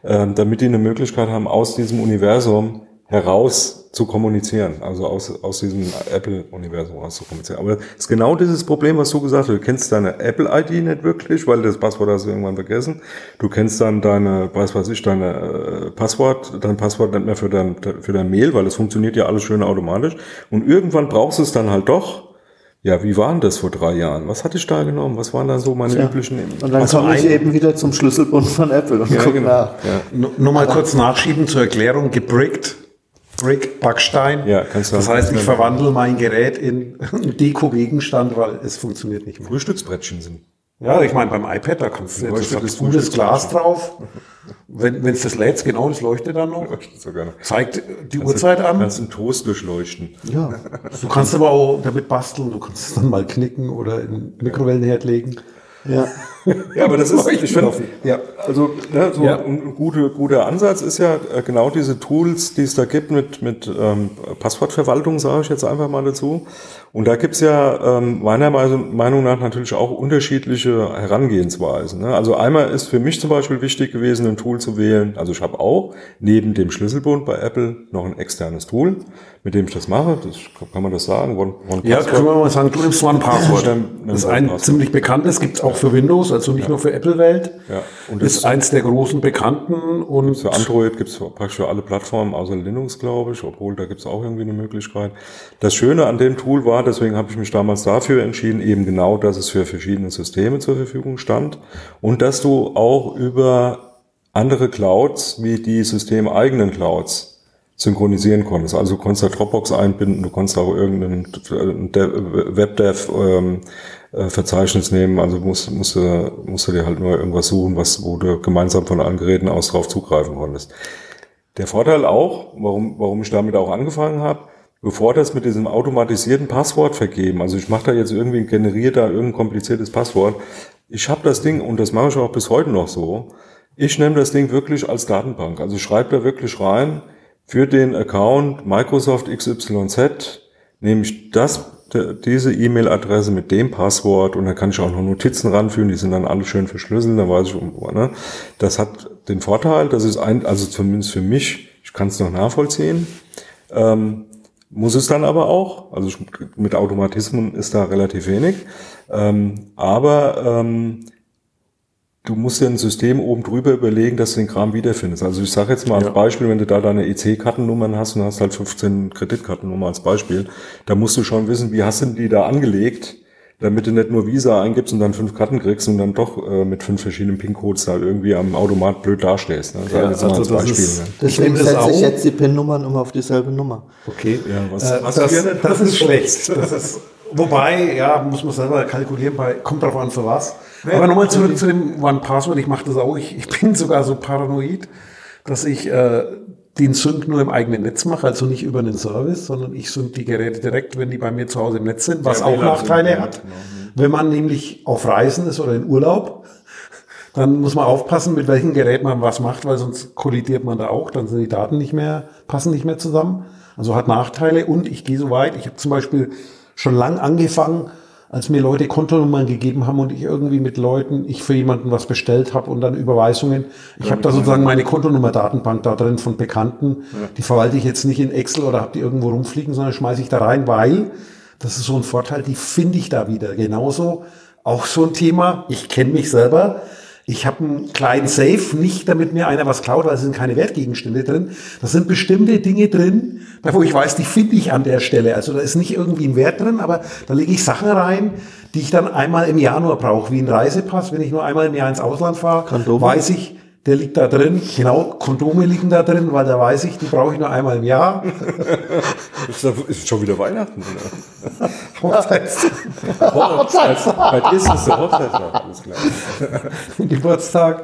ähm, damit die eine Möglichkeit haben, aus diesem Universum heraus zu kommunizieren, also aus, aus diesem Apple-Universum raus zu kommunizieren. Aber es ist genau dieses Problem, was du gesagt hast. Du kennst deine Apple-ID nicht wirklich, weil das Passwort hast du irgendwann vergessen. Du kennst dann deine, was weiß ich, deine äh, Passwort, dein Passwort nicht mehr für dein, für dein Mail, weil es funktioniert ja alles schön automatisch. Und irgendwann brauchst du es dann halt doch. Ja, wie waren das vor drei Jahren? Was hatte ich da genommen? Was waren da so meine üblichen? Und dann Also komme ich eben wieder zum Schlüsselbund von Apple und Ja, guck genau. nach. Ja. Nur nur mal kurz nachschieben zur Erklärung. Gebrickt. Brick, Backstein. Ja, kannst du das heißt, ich verwandle mein Gerät in einen Deko-Gegenstand, weil es funktioniert nicht mehr. Frühstücksbrettchen sind. Ja, ich meine, beim iPad, da kannst du jetzt das gutes Glas drauf. Wenn es das lädt, genau, das leuchtet dann noch. Sogar. Zeigt die Uhrzeit an. Kannst einen Toast durchleuchten. Ja. Du kannst aber auch damit basteln, du kannst es dann mal knicken oder in den Mikrowellenherd legen. ja. Ja, aber das [LAUGHS] ist, ich finde, ja, also ne, so Ja. ein gute, guter Ansatz ist ja äh, genau diese Tools, die es da gibt mit, mit ähm, Passwortverwaltung, sage ich jetzt einfach mal dazu. Und da gibt's ja ähm, meiner Meinung nach natürlich auch unterschiedliche Herangehensweisen. Ne? Also einmal ist für mich zum Beispiel wichtig gewesen, ein Tool zu wählen. Also ich habe auch neben dem Schlüsselbund bei Apple noch ein externes Tool, mit dem ich das mache. Das, kann man das sagen? One, One Ja, können wir mal sagen, du nimmst One Password. Nimm- nimm Das ist ein ziemlich bekanntes, gibt es auch für Windows, also nicht nur für Apple-Welt. Ja, und das- ist eins der großen Bekannten und Für Android gibt's praktisch für alle Plattformen außer Linux, glaube ich, obwohl da gibt's auch irgendwie eine Möglichkeit. Das Schöne an dem Tool war, deswegen habe ich mich damals dafür entschieden, eben genau, dass es für verschiedene Systeme zur Verfügung stand und dass du auch über andere Clouds wie die systemeigenen Clouds synchronisieren konntest. Also du konntest da Dropbox einbinden, du konntest auch irgendein äh, Dev- WebDev ähm, äh, Verzeichnis nehmen, also musst, musst, du, musst du dir halt nur irgendwas suchen, was, wo du gemeinsam von allen Geräten aus drauf zugreifen konntest. Der Vorteil auch, warum, warum ich damit auch angefangen habe, bevor das mit diesem automatisierten Passwort vergeben, also ich mache da jetzt irgendwie, generiere da irgendein kompliziertes Passwort, ich habe das Ding, und das mache ich auch bis heute noch so, ich nehme das Ding wirklich als Datenbank. Also schreibe da wirklich rein, für den Account Microsoft XYZ nehme ich das, diese E-Mail-Adresse mit dem Passwort und da kann ich auch noch Notizen ranführen, die sind dann alle schön verschlüsselt, dann weiß ich, ne? das hat den Vorteil, das ist ein, also zumindest für mich, ich kann es noch nachvollziehen, ähm, muss es dann aber auch, also mit Automatismen ist da relativ wenig, ähm, aber ähm, du musst dir ein System oben drüber überlegen, dass du den Kram wiederfindest. Also ich sage jetzt mal als Ja. Beispiel, wenn du da deine EC-Kartennummern hast und hast halt 15 Kreditkartennummern als Beispiel, da musst du schon wissen, wie hast du denn die da angelegt, damit du nicht nur Visa eingibst und dann fünf Karten kriegst und dann doch äh, mit fünf verschiedenen PIN-Codes da irgendwie am Automat blöd dastehst. Ne? Das Ja, jetzt mal also als das Beispiel. ist- ne? Deswegen das setze ich jetzt die PIN-Nummern immer auf dieselbe Nummer. Okay. Ja, was- äh, was das, nicht- das ist schlecht. Das ist, [LAUGHS] wobei, ja, muss man selber kalkulieren, bei, kommt drauf an für was. Aber nochmal zu, zu dem One Password, ich mache das auch. Ich, ich bin sogar so paranoid, dass ich äh, den Sync nur im eigenen Netz mache, also nicht über einen Service, sondern ich sync die Geräte direkt, wenn die bei mir zu Hause im Netz sind, was Ja, auch Nachteile ja, hat. genau. Wenn man nämlich auf Reisen ist oder in Urlaub, dann muss man aufpassen, mit welchem Gerät man was macht, weil sonst kollidiert man da auch, dann sind die Daten nicht mehr, passen nicht mehr zusammen. Also hat Nachteile und ich gehe so weit, ich habe zum Beispiel schon lang angefangen, als mir Leute Kontonummern gegeben haben und ich irgendwie mit Leuten, ich für jemanden was bestellt habe und dann Überweisungen. Ich habe da sozusagen meine Kontonummer-Datenbank da drin von Bekannten. Die verwalte ich jetzt nicht in Excel oder habe die irgendwo rumfliegen, sondern schmeiße ich da rein, weil das ist so ein Vorteil, die finde ich da wieder. Genauso auch so ein Thema, ich kenne mich selber. Ich habe einen kleinen Safe, nicht damit mir einer was klaut, weil es sind keine Wertgegenstände drin. Das sind bestimmte Dinge drin, da wo ich weiß, die finde ich an der Stelle. Also da ist nicht irgendwie ein Wert drin, aber da lege ich Sachen rein, die ich dann einmal im Jahr nur brauche, wie ein Reisepass. Wenn ich nur einmal im Jahr ins Ausland fahre, Kondome? weiß ich, der liegt da drin. Genau, Kondome liegen da drin, weil da weiß ich, die brauche ich nur einmal im Jahr. [LAUGHS] Ist, da- ist schon wieder Weihnachten. Oder? [LAUGHS] Hochzeits Hochzeits- [LAUGHS] Bald ist es der Hochzeitstag, alles klar. Geburtstag.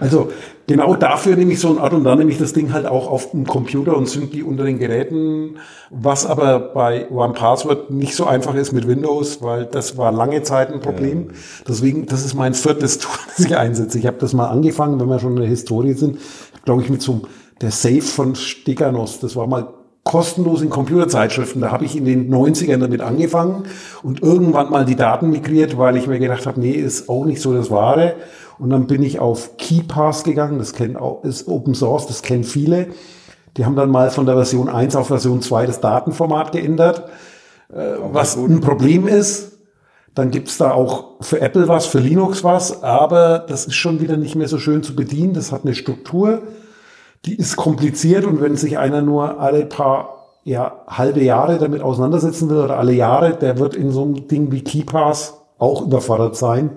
Also genau dafür nehme ich so eine Art und dann nehme ich das Ding halt auch auf dem Computer und sync die unter den Geräten, was aber bei OnePassword nicht so einfach ist mit Windows, weil das war lange Zeit ein Problem. Deswegen, das ist mein viertes [LAUGHS] Tool, das ich einsetze. Ich habe das mal angefangen, wenn wir schon in der Historie sind, glaube ich mit so der Safe von Steganos, das war mal kostenlos in Computerzeitschriften. Da habe ich in den 90ern damit angefangen und irgendwann mal die Daten migriert, weil ich mir gedacht habe, nee, ist auch nicht so das Wahre. Und dann bin ich auf KeyPass gegangen, das kennt auch, ist Open Source, das kennen viele. Die haben dann mal von der Version 1 auf Version 2 das Datenformat geändert, äh, was ein Problem ist. Dann gibt's da auch für Apple was, für Linux was, aber das ist schon wieder nicht mehr so schön zu bedienen. Das hat eine Struktur, die ist kompliziert und wenn sich einer nur alle paar ja, halbe Jahre damit auseinandersetzen will oder alle Jahre, der wird in so einem Ding wie KeyPass auch überfordert sein,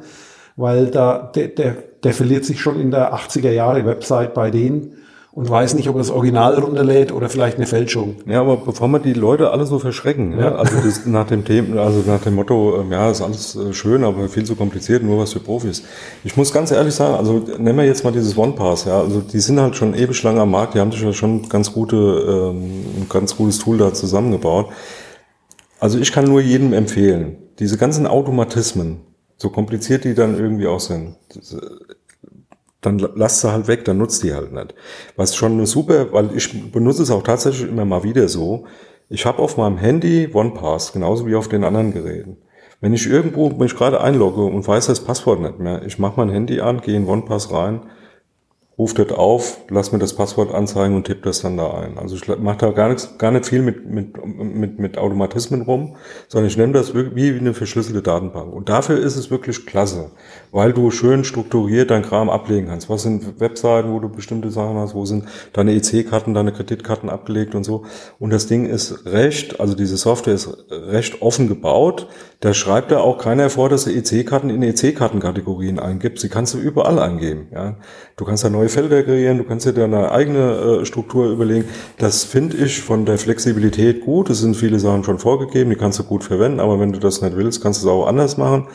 weil da der, der, der verliert sich schon in der 80er Jahre Website bei denen und weiß nicht, ob er das Original runterlädt oder vielleicht eine Fälschung. Ja, aber bevor wir die Leute alle so verschrecken, ja. also das, nach dem Thema, also nach dem Motto, ähm, ja, ist alles äh, schön, aber viel zu kompliziert, nur was für Profis. Ich muss ganz ehrlich sagen, also nehmen wir jetzt mal dieses OnePass, ja, also die sind halt schon ewig lang am Markt, die haben sich ja schon ganz gute, ähm, ein ganz gutes Tool da zusammengebaut. Also ich kann nur jedem empfehlen, diese ganzen Automatismen, so kompliziert die dann irgendwie auch sind, dann la- lass sie halt weg, dann nutzt die halt nicht. Was schon eine super, weil ich benutze es auch tatsächlich immer mal wieder so. Ich habe auf meinem Handy OnePass, genauso wie auf den anderen Geräten. Wenn ich irgendwo mich gerade einlogge und weiß das Passwort nicht mehr, ich mache mein Handy an, gehe in OnePass rein, rufe das auf, lass mir das Passwort anzeigen und tippe das dann da ein. Also ich mache da gar nichts, gar nicht viel mit, mit, mit, mit Automatismen rum, sondern ich nehme das wie eine verschlüsselte Datenbank. Und dafür ist es wirklich klasse, weil du schön strukturiert dein Kram ablegen kannst. Was sind Webseiten, wo du bestimmte Sachen hast, wo sind deine EC-Karten, deine Kreditkarten abgelegt und so. Und das Ding ist recht, also diese Software ist recht offen gebaut. Da schreibt da auch keiner vor, dass du EC-Karten in EC-Kartenkategorien eingibst. Die kannst du überall eingeben. Ja. Du kannst da neue Felder kreieren, du kannst dir deine eigene äh, Struktur überlegen. Das finde ich von der Flexibilität gut. Es sind viele Sachen schon vorgegeben, die kannst du gut verwenden, aber wenn du das nicht willst, kannst du es auch anders machen.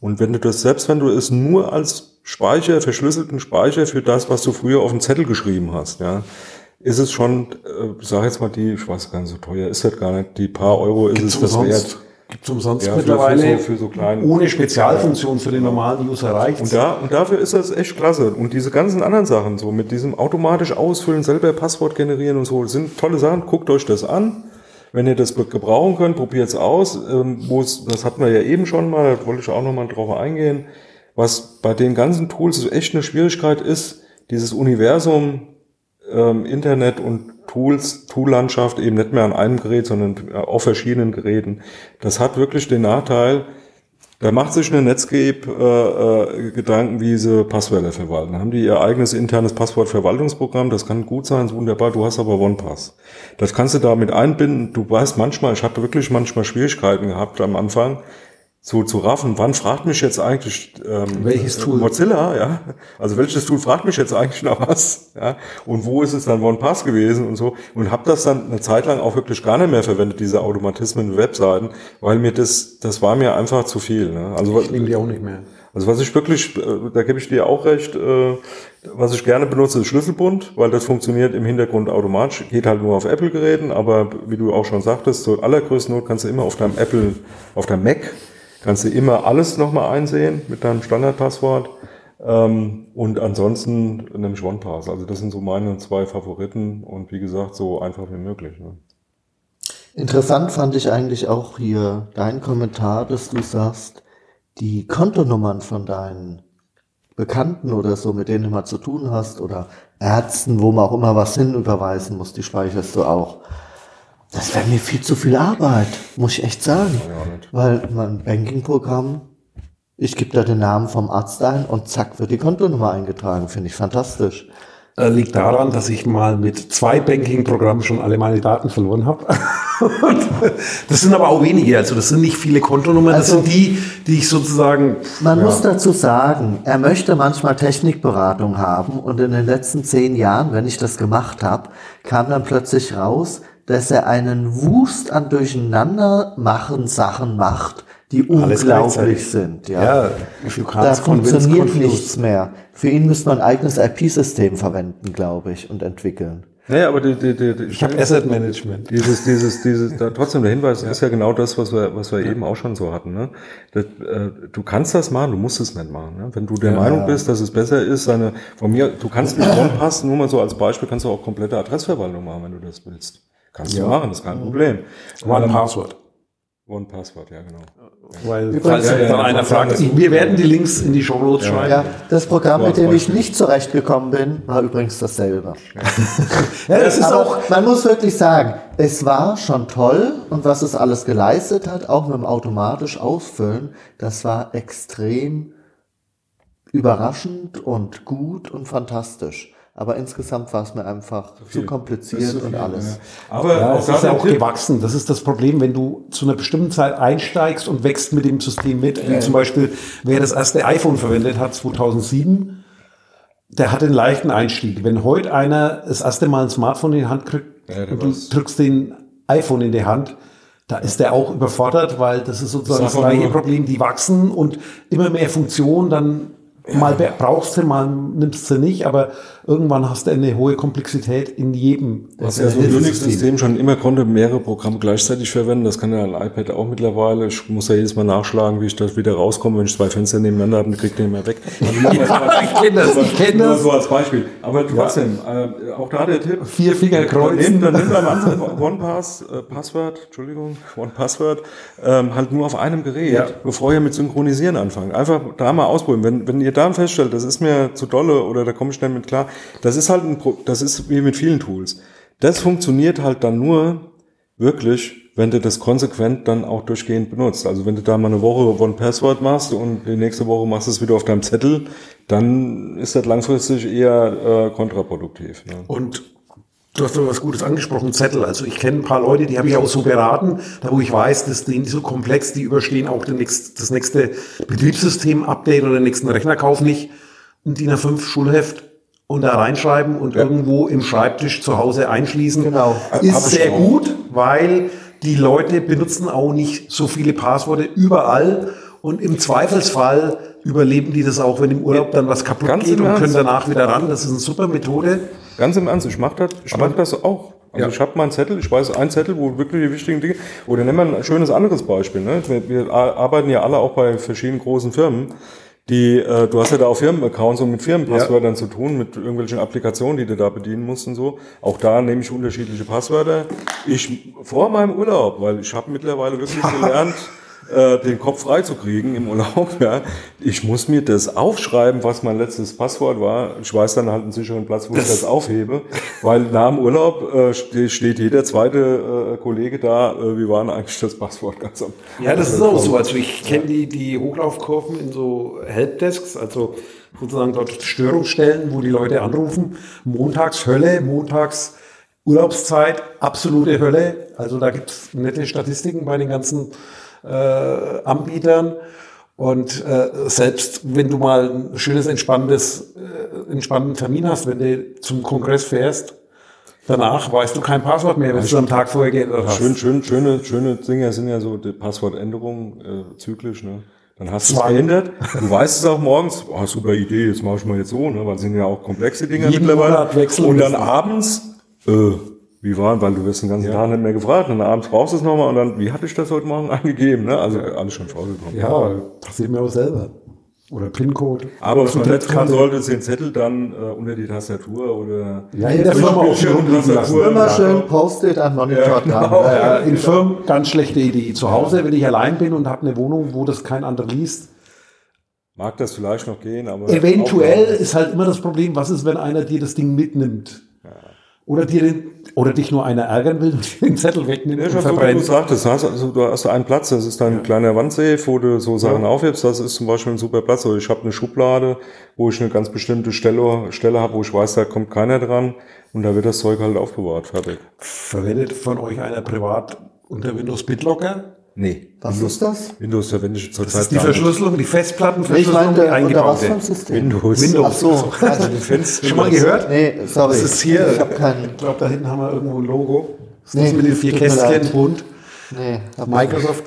Und wenn du das, selbst wenn du es nur als Speicher, verschlüsselten Speicher für das, was du früher auf den Zettel geschrieben hast, ja, ist es schon, äh, ich sag jetzt mal die, ich weiß gar nicht, so teuer ist das gar nicht, die paar Euro ist es das wert. Gibt's umsonst Ja, mittlerweile. so- so ohne Spezialfunktion für den normalen User reicht. Und, da, und dafür ist das echt klasse. Und diese ganzen anderen Sachen, so mit diesem automatisch ausfüllen, selber Passwort generieren und so, sind tolle Sachen. Guckt euch das an. Wenn ihr das gebrauchen könnt, probiert es aus. Ähm, es, das hatten wir ja eben schon mal, da wollte ich auch noch mal drauf eingehen. Was bei den ganzen Tools echt eine Schwierigkeit ist, dieses Universum ähm, Internet und Tools, Toollandschaft eben nicht mehr an einem Gerät, sondern auf verschiedenen Geräten. Das hat wirklich den Nachteil, da macht sich eine Netscape äh, äh, Gedanken, wie sie Passwörter verwalten. Haben die ihr eigenes internes Passwortverwaltungsprogramm, das kann gut sein, ist wunderbar, du hast aber OnePass. Das kannst du damit einbinden. Du weißt manchmal, ich habe wirklich manchmal Schwierigkeiten gehabt am Anfang, zu, zu raffen, wann fragt mich jetzt eigentlich ähm, welches Tool? Mozilla, ja? Also welches Tool fragt mich jetzt eigentlich nach was, ja? Und wo ist es dann OnePass gewesen und so? Und habe das dann eine Zeit lang auch wirklich gar nicht mehr verwendet, diese Automatismen in Webseiten, weil mir das, das war mir einfach zu viel. Ne? Also ich nehme die auch nicht mehr. Also was ich wirklich, äh, da gebe ich dir auch recht, äh, was ich gerne benutze, ist Schlüsselbund, weil das funktioniert im Hintergrund automatisch, geht halt nur auf Apple-Geräten, aber wie du auch schon sagtest, zur allergrößten Not kannst du immer auf deinem Apple, auf deinem Mac kannst du immer alles nochmal einsehen mit deinem Standardpasswort. Ähm, und ansonsten nämlich OnePass. Also das sind so meine zwei Favoriten und wie gesagt, so einfach wie möglich. Ne? Interessant fand ich eigentlich auch hier dein Kommentar, dass du sagst, die Kontonummern von deinen Bekannten oder so, mit denen du mal zu tun hast, oder Ärzten, wo man auch immer was hinüberweisen muss, die speicherst du auch. Das wäre mir viel zu viel Arbeit, muss ich echt sagen. Ja, Weil mein Banking-Programm, ich gebe da den Namen vom Arzt ein und zack wird die Kontonummer eingetragen. Finde ich fantastisch. Äh, liegt daran, dass ich mal mit zwei Banking-Programmen schon alle meine Daten verloren habe. [LAUGHS] das sind aber auch wenige, also das sind nicht viele Kontonummern, das also, sind die, die ich sozusagen. Man ja. muss dazu sagen, er möchte manchmal Technikberatung haben und in den letzten zehn Jahren, wenn ich das gemacht habe, kam dann plötzlich raus, dass er einen Wust an durcheinander machen Sachen macht, die unglaublich sind. Ja, ja da funktioniert nichts mehr. Für ihn müsste man ein eigenes IP-System verwenden, glaube ich, und entwickeln. Naja, aber die, die, die, ich habe Asset Management. Dieses, dieses, dieses, da, trotzdem der Hinweis ja. ist ja genau das, was wir, was wir ja. eben auch schon so hatten. Ne? Das, äh, du kannst das machen, du musst es nicht machen. Ne? Wenn du der ja. Meinung bist, dass es besser ist, seine, von mir, du kannst mit [CLEARS THROAT] OnePass, nur mal so als Beispiel, kannst du auch komplette Adressverwaltung machen, wenn du das willst. Kannst ja. du machen, das ist kein Problem. One Password. One Password, ja genau. Weil, falls ja, ja, einer fragt, wir werden die Links in die Show Notes schreiben. Ja, das Programm, mit dem ich nicht zurechtgekommen bin, war übrigens dasselbe. [LAUGHS] ja, das ist auch, man muss wirklich sagen, es war schon toll und was es alles geleistet hat, auch mit dem automatisch Ausfüllen, das war extrem überraschend und gut und fantastisch. Aber insgesamt war es mir einfach zu, zu kompliziert zu und alles. Ja. Aber ja, es ist ja auch gewachsen. Das ist das Problem, wenn du zu einer bestimmten Zeit einsteigst und wächst mit dem System mit. Wie zum Beispiel, wer das erste iPhone verwendet hat, 2007, der hat einen leichten Einstieg. Wenn heute einer das erste Mal ein Smartphone in die Hand kriegt ja, und du drückst den iPhone in die Hand, da ist der auch überfordert, weil das ist sozusagen das, das gleiche Problem. Die wachsen und immer mehr Funktionen, dann Mal brauchst du, mal nimmst du nicht, aber irgendwann hast du eine hohe Komplexität in jedem. Was ja so ein Unix-System schon immer konnte, mehrere Programme gleichzeitig verwenden. Das kann ja ein iPad auch mittlerweile. Ich muss ja jedes Mal nachschlagen, wie ich da wieder rauskomme. Wenn ich zwei Fenster nebeneinander habe, dann kriegt den mehr weg. [LAUGHS] ich kenne das, ich kenne das. Nur so als Beispiel. Aber trotzdem, ja. äh, auch da der Tipp. Vier Finger kreuzen. Dann nimm beim Ansatz OnePass, äh, Passwort, Entschuldigung, OnePassword, ähm, halt nur auf einem Gerät, ja. bevor ihr mit Synchronisieren anfangt. Einfach da mal ausprobieren. Wenn, wenn ihr dann feststellt, das ist mir zu dolle oder da komme ich nicht mit klar, das ist halt ein, das ist wie mit vielen Tools. Das funktioniert halt dann nur wirklich, wenn du das konsequent dann auch durchgehend benutzt. Also wenn du da mal eine Woche One Password machst und die nächste Woche machst du es wieder auf deinem Zettel, dann ist das langfristig eher äh, kontraproduktiv. Ne? Und Du hast doch was Gutes angesprochen, Zettel. Also ich kenne ein paar Leute, die habe ich auch so beraten, da wo ich weiß, dass die so komplex, die überstehen auch nächst, das nächste Betriebssystem-Update oder den nächsten Rechnerkauf nicht. Ein DIN A5 Schulheft und da reinschreiben und ja. irgendwo im Schreibtisch zu Hause einschließen. Genau. Ist sehr gut, weil die Leute benutzen auch nicht so viele Passworte überall und im Zweifelsfall überleben die das auch, wenn im Urlaub dann was kaputt Ganz geht und können danach wieder ran. Das ist eine super Methode. Ganz im Ernst, ich mache das, ich mach das auch. Also ja. ich habe mal einen Zettel, ich weiß einen Zettel, wo wirklich die wichtigen Dinge, oder nehmen wir ein schönes anderes Beispiel. Ne? Wir, wir arbeiten ja alle auch bei verschiedenen großen Firmen. Die, äh, du hast ja da auch Firmenaccounts und mit Firmenpasswörtern ja. zu tun, mit irgendwelchen Applikationen, die du da bedienen musst und so. Auch da nehme ich unterschiedliche Passwörter. Ich vor meinem Urlaub, weil ich habe mittlerweile wirklich gelernt, äh, den Kopf frei zu kriegen im Urlaub. [LAUGHS] Ja. Ich muss mir das aufschreiben, was mein letztes Passwort war. Ich weiß dann halt einen sicheren Platz, wo ich das aufhebe, weil nach dem Urlaub äh, ste- steht jeder zweite äh, Kollege da, äh, wie war denn eigentlich das Passwort ganz am Ja, das ist auch so. Also ich kenne die, die Hochlaufkurven in so Helpdesks, also sozusagen dort Störungsstellen, wo die Leute anrufen. Montags Hölle, montags Urlaubszeit, absolute Hölle. Also da gibt's nette Statistiken bei den ganzen Anbietern. Und äh, selbst wenn du mal ein schönes, entspanntes, äh, entspannten Termin hast, wenn du zum Kongress fährst, danach weißt du kein Passwort mehr, wenn du am Tag vorher geändert hast. Schön, schön, schöne, schöne Dinge sind ja so die Passwortänderungen äh, zyklisch, ne? Dann hast du es geändert. Du weißt es auch morgens, oh, super Idee, jetzt mache ich mal jetzt so, ne? Weil es sind ja auch komplexe Dinge Jeden mittlerweile. Und dann müssen. abends, äh, wie war, weil du wirst den ganzen Tag nicht mehr gefragt und dann abends brauchst du es nochmal und dann, wie hatte ich das heute Morgen [LAUGHS] angegeben, ne? Also alles schon vorgekommen. Ja, passiert mir auch selber. Oder PIN-Code. Aber was man nicht tun sollte, ist den Zettel dann äh, unter die Tastatur oder Ja, in der Firma auch schon rumliegen lassen. Immer schön Post-it an Monitor dran. Ja, Ja, in Firmen ganz schlechte Idee. Zu Hause, wenn ich allein bin und habe eine Wohnung, wo das kein anderer liest. mag das vielleicht noch gehen, aber Eventuell ist halt immer das Problem, was ist, wenn einer dir das Ding mitnimmt? Oder, dir oder dich nur einer ärgern will und [LAUGHS] den Zettel wegnimmt Ja, und wie du verbrennt. sagtest, hast, also, du hast einen Platz, das ist dein kleiner Wandsafe, wo du so Sachen aufhebst, das ist zum Beispiel ein super Platz. Oder ich habe eine Schublade, wo ich eine ganz bestimmte Stelle, Stelle habe, wo ich weiß, da kommt keiner dran und da wird das Zeug halt aufbewahrt, fertig. Verwendet von euch einer privat unter Windows BitLocker? Nee. Was ist das? Windows verwende ich Das zurzeit ist die. Verschlüsselung, die Ich Festplattenverschlüsselung, die was eingebaute. für ein System? Windows. Windows. Ach so. [LAUGHS] Also, Schon mal gehört? Nee, sorry. Das ist hier, Ich habe keinen. ich glaube, da hinten haben wir irgendwo ein Logo. Das ist Nee, das mit den vier Kästchen bunt. Nee, hab Microsoft,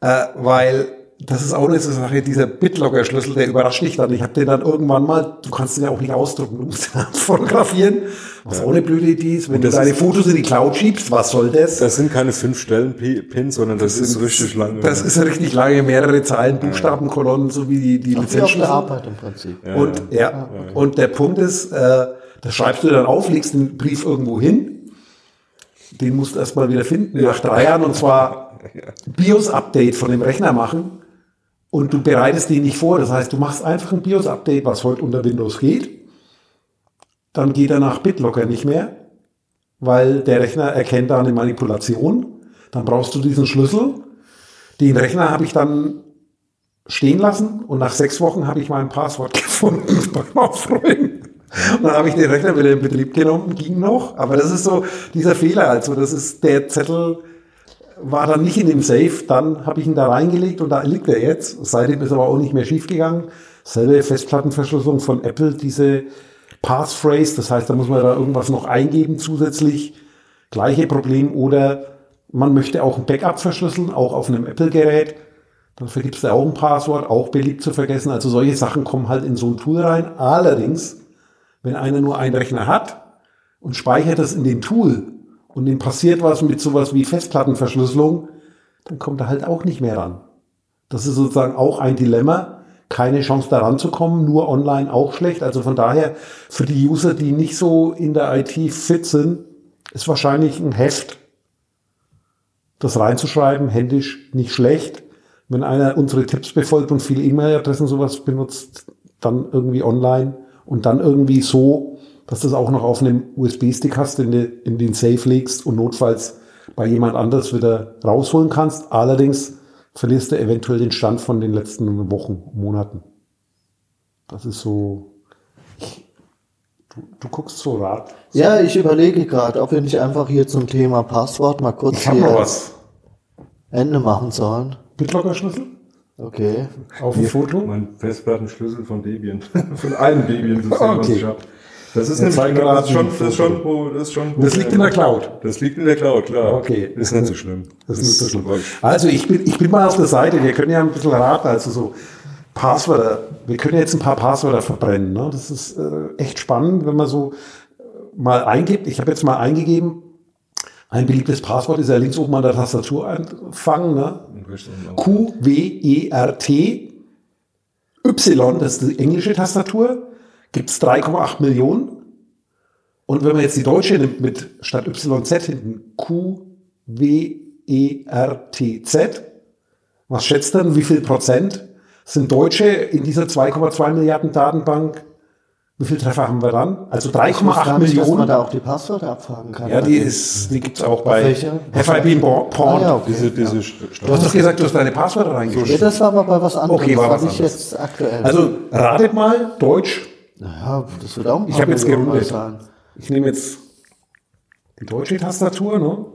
äh, weil das ist auch eine Sache, dieser BitLocker-Schlüssel, der überrascht dich dann. Ich habe den dann irgendwann mal, du kannst den ja auch nicht ausdrucken, du musst den [LAUGHS] fotografieren, was auch eine blöde Idee ist. Wenn du das deine ist- Fotos in die Cloud schiebst, was soll das? Das sind keine fünf Stellen-Pins, sondern das, ist richtig lang. Das ist richtig lange, mehrere Zeilen, Buchstabenkolonnen, so wie die, die der Lizenzschlüssel. Arbeit im Prinzip. Und, ja, und der Punkt ist, äh, das schreibst du dann auf, legst den Brief irgendwo hin, den musst du erstmal wieder finden, nach drei Jahren, und zwar [LAUGHS] BIOS-Update von dem Rechner machen und du bereitest den nicht vor. Das heißt, du machst einfach ein BIOS-Update, was heute unter Windows geht. Dann geht er nach BitLocker nicht mehr, weil der Rechner erkennt da eine Manipulation. Dann brauchst du diesen Schlüssel. Den Rechner habe ich dann stehen lassen und nach sechs Wochen habe ich mein Passwort [LAUGHS] gefunden beim Aufräumen. Und dann habe ich den Rechner wieder in Betrieb genommen, ging noch. Aber das ist so dieser Fehler. Also das ist der Zettel war dann nicht in dem Safe. Dann habe ich ihn da reingelegt und da liegt er jetzt. Seitdem ist aber auch nicht mehr schief gegangen. Selbe Festplattenverschlüsselung von Apple, diese Passphrase. Das heißt, da muss man da irgendwas noch eingeben zusätzlich. Gleiche Problem. Oder man möchte auch ein Backup verschlüsseln, auch auf einem Apple-Gerät. Dann vergibst du auch ein Passwort, auch beliebt zu vergessen. Also solche Sachen kommen halt in so ein Tool rein. Allerdings, wenn einer nur einen Rechner hat und speichert das in dem Tool und dem passiert was mit sowas wie Festplattenverschlüsselung, dann kommt er halt auch nicht mehr ran. Das ist sozusagen auch ein Dilemma. Keine Chance daran zu kommen, nur online auch schlecht. Also von daher, für die User, die nicht so in der IT fit sind, ist wahrscheinlich ein Heft, das reinzuschreiben, händisch nicht schlecht. Wenn einer unsere Tipps befolgt und viele E-Mail-Adressen sowas benutzt, dann irgendwie online und dann irgendwie so, dass du das auch noch auf einem USB-Stick hast, den du in den Safe legst und notfalls bei jemand anders wieder rausholen kannst. Allerdings verlierst du eventuell den Stand von den letzten Wochen, Monaten. Das ist so. Du, du guckst so rat. Ja, ich überlege gerade, ob wir nicht einfach hier zum Thema Passwort mal kurz Ich hier was. Ende machen sollen. BitLocker-Schlüssel? Okay. Auf dem Foto? Mein Festplattenschlüssel von Debian. [LAUGHS] von einem Debian-System, was Okay. ich habe. Das ist, nämlich, zeigen das ist schon, das ist schon, wo- das ist schon. Das liegt in der Cloud. Das liegt in der Cloud, klar. Okay. Ist nicht so schlimm. Das ist nicht so schlimm. Also ich bin, ich bin mal auf der Seite, wir können ja ein bisschen raten, also so Passwörter, wir können jetzt ein paar Passwörter verbrennen. Ne? Das ist äh, echt spannend, wenn man so äh, mal eingibt. Ich habe jetzt mal eingegeben, ein beliebtes Passwort ist ja links oben an der Tastatur einfangen. Ne? Q, W, E, R, T, Y, das ist die englische Tastatur, gibt es 3,8 Millionen. Und wenn man jetzt die deutsche nimmt mit statt YZ hinten Q, W, E, R, T, Z, Was schätzt denn, wie viel Prozent sind Deutsche in dieser 2,2 Milliarden Datenbank? Wie viel Treffer haben wir dann? Also 3,8 nicht, dass man Millionen. da auch die Passwörter abfragen kann. Ja, die ist, die gibt's auch bei? FIB Porn. Ah, ja, okay. Diese, diese Du hast doch gesagt, du hast deine Passwörter Ja, reingeschrieben. das war mal bei was anderem. Okay, war das was ich anderes. jetzt aktuell. Also ratet mal, Deutsch. Naja, das wird auch ein Ich habe jetzt gerundet. Ich nehme jetzt die deutsche Tastatur, ne?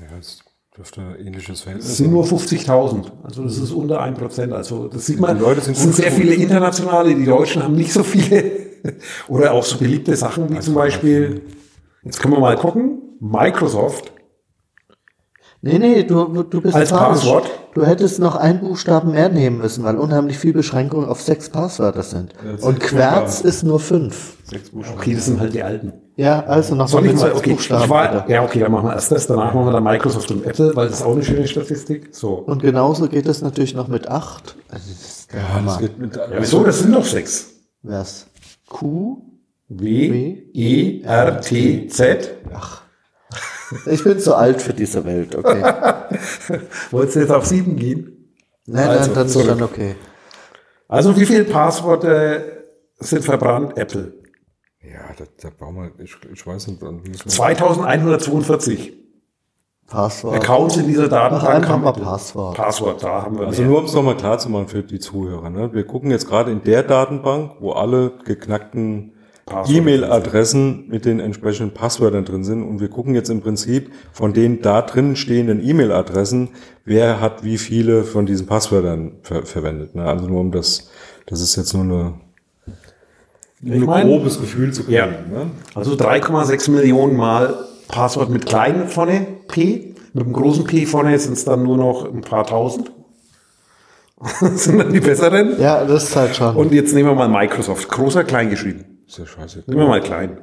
Ja, es dürfte ein ähnliches Das Verhältnis sind nur 50.000. Also das ist unter 1%. Also das sieht man. Die Leute sind es sind gut sehr geschult. viele internationale. Die Deutschen haben nicht so viele. [LAUGHS] Oder auch so beliebte Sachen wie zum Beispiel, jetzt können wir mal gucken, Microsoft. Nee, nee, du, du bist Als falsch. Passwort? Du hättest noch einen Buchstaben mehr nehmen müssen, weil unheimlich viele Beschränkungen auf sechs Passwörter sind. sechs Und Querz Buchstaben. ist nur fünf. Sechs Buchstaben. Okay, das sind halt die alten. Ja, also noch mal, sechs okay, Buchstaben. war, ja, okay, dann machen wir erst das, danach machen wir dann Microsoft und Apple, weil das ist auch eine schöne Statistik. So. Und genauso geht es natürlich noch mit acht. Also das ist der Ja, Hammer. das geht mit, Ja, wieso? Das sind doch sechs. Was? Q? W, E, R, T, Z. Ich bin zu alt für diese Welt, okay. [LAUGHS] Wolltest du jetzt auf sieben gehen? Nein, Also, nein, dann ist dann okay. Also wie viele Passworte sind verbrannt? Apple. ja, da, da brauchen wir, ich, ich weiß nicht, dann müssen wir- 2142 Passwort. Accounts in dieser Datenbank. haben Apple. Passwort. Passwort, da haben wir Also mehr. nur um es nochmal klar zu machen für die Zuhörer. Ne? Wir gucken jetzt gerade in der Datenbank, wo alle geknackten E-Mail-Adressen mit den entsprechenden Passwörtern drin sind. Und wir gucken jetzt im Prinzip von den da drin stehenden E-Mail-Adressen, wer hat wie viele von diesen Passwörtern ver verwendet. Ne? Also nur um das, das ist jetzt nur eine, Ich ein mein- grobes Gefühl zu kriegen. Ja. Ne? Also 3,6 Millionen Mal Passwort mit kleinen vorne, P. Mit dem großen P vorne sind es dann nur noch ein paar tausend. [LAUGHS] Sind dann die besseren. Ja, das ist halt schon. Und jetzt nehmen wir mal Microsoft. Großer, klein geschrieben. Ist ja scheiße. Nehmen wir mal klein.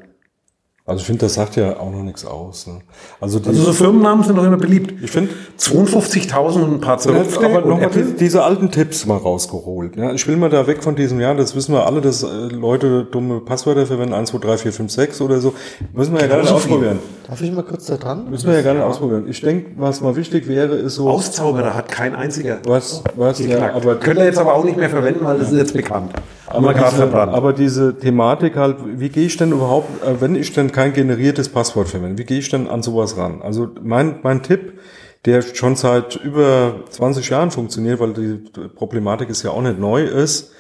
Also ich finde, das sagt ja auch noch nichts aus. Ne? Also, die, Also so Firmennamen sind doch immer beliebt. ich finde, 52.000 und ein paar zerrupfte. aber nochmal Apple- die, diese alten Tipps mal rausgeholt. Ja, ich will mal da weg von diesem, ja, das wissen wir alle, dass äh, Leute dumme Passwörter verwenden, 1, 2, 3, 4, 5, 6 oder so. Müssen wir ja gar nicht ausprobieren. Darf ich mal kurz da dran? Müssen wir ja gar nicht ausprobieren. Ich denke, was mal wichtig wäre, ist so, Auszauberer hat kein einziger. was, was, ja, aber, Könnt ihr jetzt aber auch nicht mehr verwenden, weil das ist jetzt bekannt. Aber, diese, aber diese Thematik halt, wie gehe ich denn überhaupt, äh, wenn ich denn kein generiertes Passwort verwende, wie gehe ich denn an sowas ran? Also mein, mein Tipp, der schon seit über 20 Jahren funktioniert, weil die Problematik ist ja auch nicht neu ist,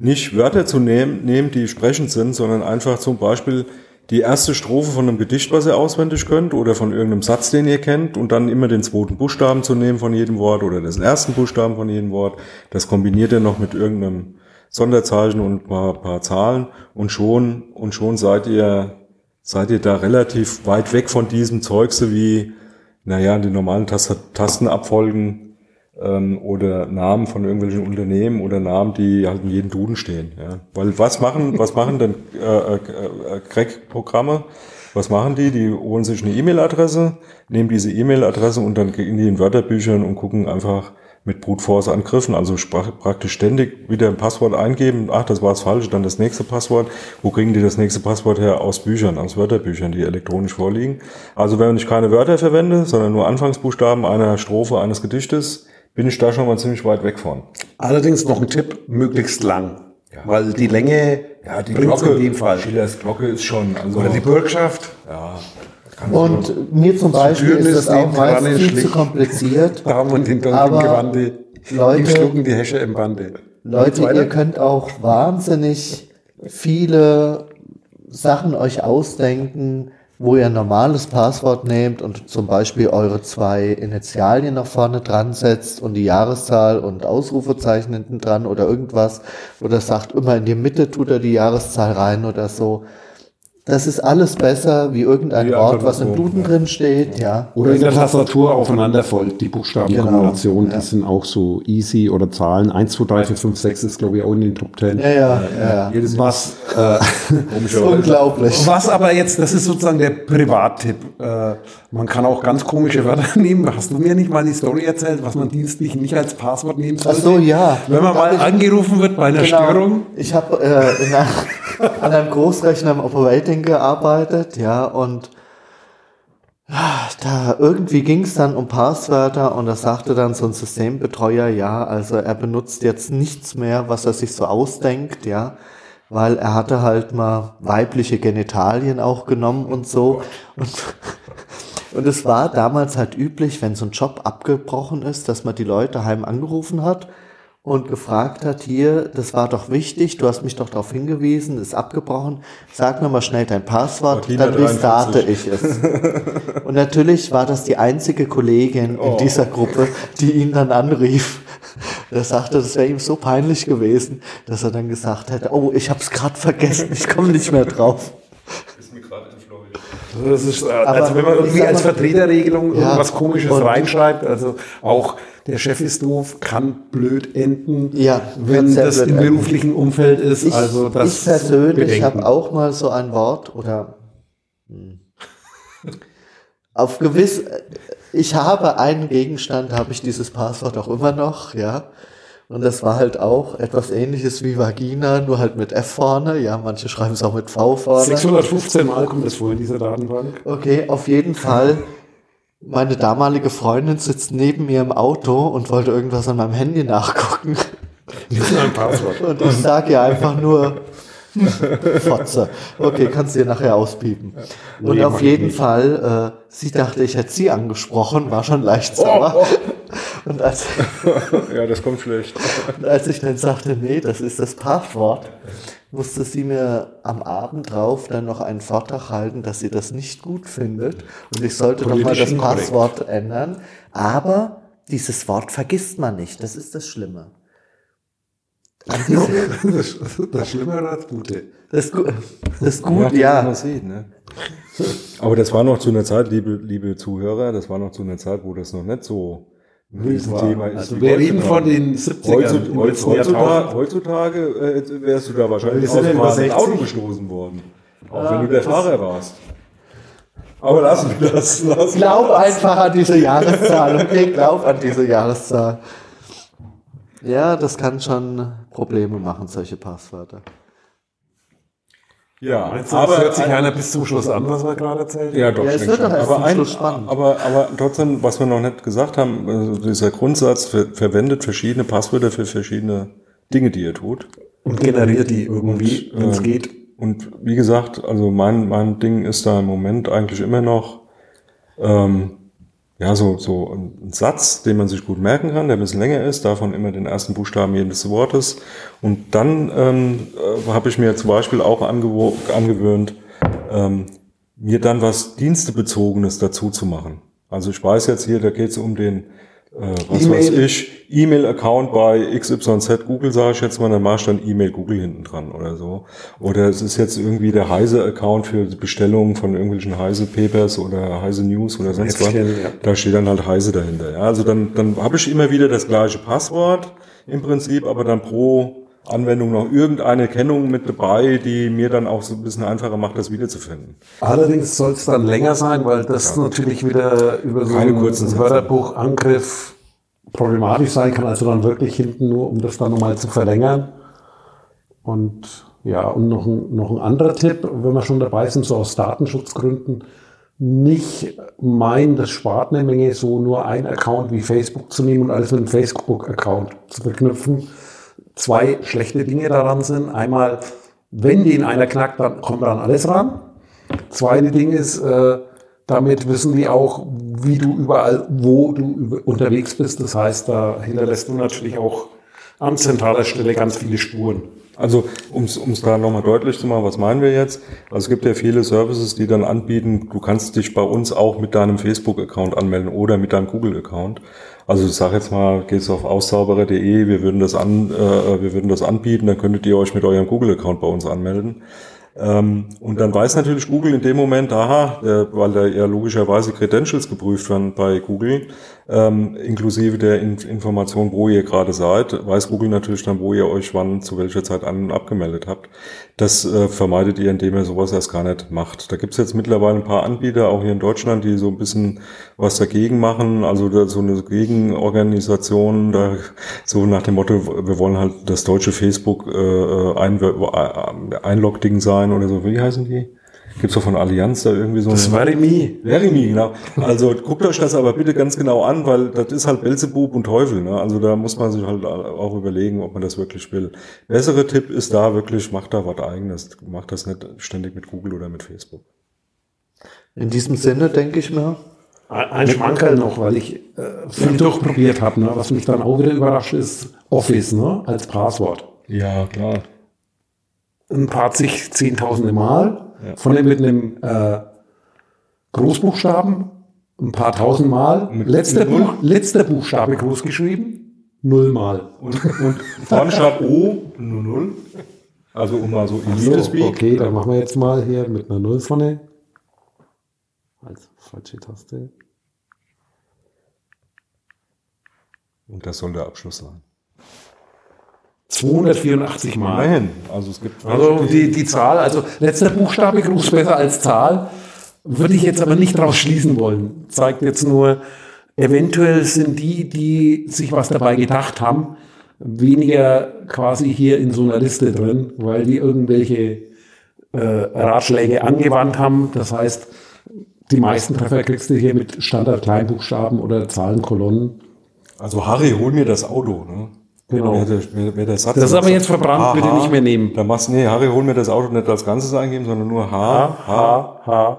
nicht Wörter zu nehmen, nehmen, die sprechend sind, sondern einfach zum Beispiel die erste Strophe von einem Gedicht, was ihr auswendig könnt, oder von irgendeinem Satz, den ihr kennt, und dann immer den zweiten Buchstaben zu nehmen von jedem Wort oder den ersten Buchstaben von jedem Wort. Das kombiniert ihr noch mit irgendeinem Sonderzeichen und ein paar, paar Zahlen und schon, und schon seid ihr, seid ihr da relativ weit weg von diesem Zeugse wie, naja, die normalen Tast Tastenabfolgen ähm, oder Namen von irgendwelchen Unternehmen oder Namen, die halt in jedem Duden stehen. Ja. Weil was machen, was machen denn äh, äh, äh, Crack-Programme? Was machen die? Die holen sich eine E-Mail-Adresse, nehmen diese E-Mail-Adresse und dann gehen die in Wörterbüchern und gucken einfach mit Brute Force Angriffen, also praktisch ständig wieder ein Passwort eingeben. Ach, das war das falsche, dann das nächste Passwort. Wo kriegen die das nächste Passwort her? Aus Büchern, aus Wörterbüchern, die elektronisch vorliegen. Also wenn ich keine Wörter verwende, sondern nur Anfangsbuchstaben einer Strophe eines Gedichtes, bin ich da schon mal ziemlich weit weg von. Allerdings noch ein Tipp, möglichst lang. Weil die Länge bringt's in dem Fall. Schillers Glocke ist schon, also, Oder die Bürgschaft, Und mir zum Beispiel ist das ist auch meist viel zu kompliziert. [LAUGHS] haben wir den Aber Gewande. Leute- schlucken die Häsche im Bande. Leute, ihr könnt auch wahnsinnig viele Sachen euch ausdenken, wo ihr ein normales Passwort nehmt und zum Beispiel eure zwei Initialien nach vorne dran setzt und die Jahreszahl und Ausrufezeichen hinten dran oder irgendwas, oder sagt immer in die Mitte tut er die Jahreszahl rein oder so. Das ist alles besser wie irgendein Wie Wort, was im. Duden drin steht, ja. Oder in der Tastatur aufeinander folgt, die Buchstabenkombination, Genau, ja. die sind auch so easy oder Zahlen. 1, 2, 3, 4, 5, 6 ist, glaube ich, auch in den Top 10. Ja, ja, ja. jedes Was, äh, [LAUGHS] Unglaublich. was aber jetzt, das ist sozusagen der Privattipp. Äh, man kann auch ganz komische Wörter [LAUGHS] nehmen. Hast du mir nicht mal die Story erzählt, was man dienstlich nicht als Passwort nehmen Ach sollte? so, ja. Wenn man mal angerufen wird bei einer Störung. Ich habe äh, einer- [LAUGHS] an einem Großrechner im Operating gearbeitet, ja, und da irgendwie ging es dann um Passwörter und da sagte dann so ein Systembetreuer, ja, also er benutzt jetzt nichts mehr, was er sich so ausdenkt, ja, weil er hatte halt mal weibliche Genitalien auch genommen und so. Und, und es war damals halt üblich, wenn so ein Job abgebrochen ist, dass man die Leute heim angerufen hat und gefragt hat, hier, das war doch wichtig, du hast mich doch darauf hingewiesen, ist abgebrochen, sag mir mal schnell dein Passwort, Martina dann restarte 43. ich es. Und natürlich war das die einzige Kollegin in Oh. dieser Gruppe, die ihn dann anrief. Er sagte, das wäre ihm so peinlich gewesen, dass er dann gesagt hätte, oh, ich hab's gerade vergessen, ich komme nicht mehr drauf. Ist mir gerade entfleucht. Das ist, äh, also wenn man irgendwie als Vertreterregelung Ja. irgendwas Komisches reinschreibt, also auch der Chef ist doof, kann blöd enden, Ja, wenn das im enden. beruflichen Umfeld ist. Ich, also das ich persönlich habe auch mal so ein Wort oder hm, auf gewiss, ich habe einen Gegenstand, habe ich dieses Passwort auch immer noch, ja. Und das war halt auch etwas ähnliches wie Vagina, nur halt mit F vorne. Ja, manche schreiben es auch mit V vorne. 615 Mal kommt das vor in dieser Datenbank. Okay, auf jeden Fall. Meine damalige Freundin sitzt neben mir im Auto und wollte irgendwas an meinem Handy nachgucken. Und ich sage ihr einfach nur [LAUGHS] Fotze. Okay, kannst du dir nachher auspiepen. Und Nee, auf jeden. Fall, äh, sie dachte, ich hätte sie angesprochen, war schon leicht sauer. [LAUGHS] Und als, [LAUGHS] Ja, das kommt schlecht. und als ich dann sagte, nee, das ist das Passwort, musste sie mir am Abend drauf dann noch einen Vortrag halten, dass sie das nicht gut findet und ich sollte doch mal Politisch das. Passwort ändern. Aber dieses Wort vergisst man nicht. Das ist das Schlimme. [LAUGHS] Das, das Schlimme oder das Gute? Das, Gu- das Je gut, nachdem, wie ja. man sieht, ne? Aber das war noch zu einer Zeit, liebe, liebe Zuhörer, das war noch zu einer Zeit, wo das noch nicht so ein Riesenthema ist. Also wir reden von den 70ern. Heutzutage, heutzutage, heutzutage äh, wärst du da wahrscheinlich Wir aus ja dem Auto 60. gestoßen worden. Auch wenn du der Fahrer warst. Aber lassen wir das. Lassen Glaub einfach an diese Jahreszahl, okay? Glaub an diese Jahreszahl. Ja, das kann schon Probleme machen, solche Passwörter. Ja, Meinst du, das hört sich einer bis zum Schluss an, was wir gerade erzählt haben? Ja, doch, Ja, es wird doch schon. erst aber, zum ein, spannend. aber, aber trotzdem, was wir noch nicht gesagt haben, also dieser Grundsatz ver verwendet verschiedene Passwörter für verschiedene Dinge, die ihr tut. Und generiert die irgendwie, wenn es ähm, geht. Und wie gesagt, also mein, mein Ding ist da im Moment eigentlich immer noch, ähm, ja, so, so ein Satz, den man sich gut merken kann, der ein bisschen länger ist, davon immer den ersten Buchstaben jedes Wortes. Und dann ähm, äh, habe ich mir zum Beispiel auch angewöhnt, ähm, mir dann was Dienstebezogenes dazu zu machen. Also ich weiß jetzt hier, da geht es um den, äh, was E-Mail. weiß ich, E-Mail-Account bei XYZ Google, sage ich jetzt mal, dann mache ich dann E-Mail Google hinten dran oder so. Oder es ist jetzt irgendwie der Heise-Account für Bestellungen von irgendwelchen Heise-Papers oder Heise News oder sonst was. Ja. Da steht dann halt Heise dahinter. Ja, also dann, dann habe ich immer wieder das gleiche Passwort im Prinzip, aber dann pro Anwendung noch irgendeine Kennung mit dabei, die mir dann auch so ein bisschen einfacher macht, das wiederzufinden. Allerdings soll es dann länger sein, weil das natürlich wieder über so einen. Wörterbuchangriff problematisch sein kann, also dann wirklich hinten nur, um das dann nochmal zu verlängern. Und ja, und noch ein, noch ein anderer Tipp, wenn wir schon dabei sind, so aus Datenschutzgründen, nicht meinen, das spart eine Menge, so nur ein Account wie Facebook zu nehmen und alles mit einem Facebook-Account zu verknüpfen. Zwei schlechte Dinge daran sind. Einmal, wenn den einer knackt, dann kommt dann alles ran. Zweite Ding ist, äh, damit wissen die auch, wie du überall, wo du unterwegs bist. Das heißt, da hinterlässt du natürlich auch an zentraler Stelle ganz viele Spuren. Also, um es da nochmal deutlich zu machen, was meinen wir jetzt? Also es gibt ja viele Services, die dann anbieten, du kannst dich bei uns auch mit deinem Facebook-Account anmelden oder mit deinem Google-Account. Also ich sage jetzt mal, gehst auf auszauberer.de, wir würden das an, äh, wir würden das anbieten, dann könntet ihr euch mit eurem Google-Account bei uns anmelden. Ähm, und dann weiß natürlich Google in dem Moment, aha, weil da ja logischerweise Credentials geprüft werden bei Google, ähm, inklusive der In Information, wo ihr gerade seid, weiß Google natürlich dann, wo ihr euch wann zu welcher Zeit an und abgemeldet habt. Das äh, vermeidet ihr, indem ihr sowas erst gar nicht macht. Da gibt's jetzt mittlerweile ein paar Anbieter, auch hier in Deutschland, die so ein bisschen was dagegen machen, also so eine Gegenorganisation, da, so nach dem Motto, wir wollen halt das deutsche Facebook äh, ein, Einlog-Ding sein oder so. Wie heißen die? gibt's doch von Allianz da irgendwie so Das me. Verimi, genau. Also guckt euch das aber bitte ganz genau an, weil das ist halt Belzebub und Teufel. Ne? Also da muss man sich halt auch überlegen, ob man das wirklich will. Bessere Tipp ist da wirklich, macht da was eigenes. Macht das nicht ständig mit Google oder mit Facebook. In diesem Sinne denke ich mir, Ein Schmankerl noch, weil ich äh, viel durchprobiert habe. Ne? Was mich dann auch wieder überrascht, ist Office ne? als Passwort. Ja, klar. Ein paar zig, zehntausende Mal. Von dem mit einem äh, Großbuchstaben ein paar tausend Mal. Mit- letzter, mit Null? Buch, letzter Buchstabe groß geschrieben. Null Mal. Und, und vorne statt O, nur Null. Also um mal so So, Elite-Speak. okay, dann machen wir jetzt mal hier mit einer Null vorne. Als falsche Taste. Und das soll der Abschluss sein. 284 Mal. Immerhin. Also es gibt Also die, die Zahl, also letzter Buchstabe groß besser als Zahl, würde ich jetzt aber nicht draus schließen wollen. Zeigt jetzt nur, eventuell sind die, die sich was dabei gedacht haben, weniger quasi hier in so einer Liste drin, weil die irgendwelche äh, Ratschläge angewandt haben. Das heißt, die meisten Treffer kriegst du hier mit Standard-Kleinbuchstaben oder Zahlenkolonnen. Also Harry, hol mir das Auto. Ne? Genau. Wer der, wer, wer der Satz Das ist aber jetzt verbrannt, bitte nicht mehr nehmen. Da machst nee, Harry, hol mir das Auto nicht als Ganzes eingeben, sondern nur H, H, H,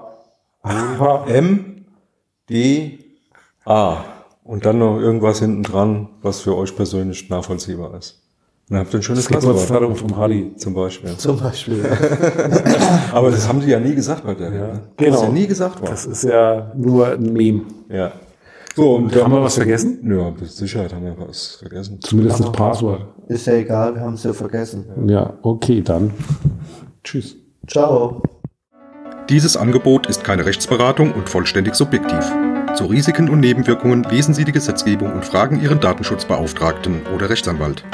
H, M, D, A. Und dann noch irgendwas hinten dran, was für euch persönlich nachvollziehbar ist. Und dann habt ihr ein schönes Passwort Geburtstag vom Harry. zum Beispiel. zum Beispiel, [LAUGHS] Aber das haben die ja nie gesagt bei der. ne? Das genau. ist ja nie gesagt worden. Das ist ja nur ein Meme. Ja. So, und Haben wir was vergessen? Ja, mit Sicherheit haben wir was vergessen. Zumindest das Passwort. ist ja egal, wir haben es ja vergessen. Ja, okay, dann. Tschüss. Ciao. Dieses Angebot ist keine Rechtsberatung und vollständig subjektiv. Zu Risiken und Nebenwirkungen lesen Sie die Gesetzgebung und fragen Ihren Datenschutzbeauftragten oder Rechtsanwalt.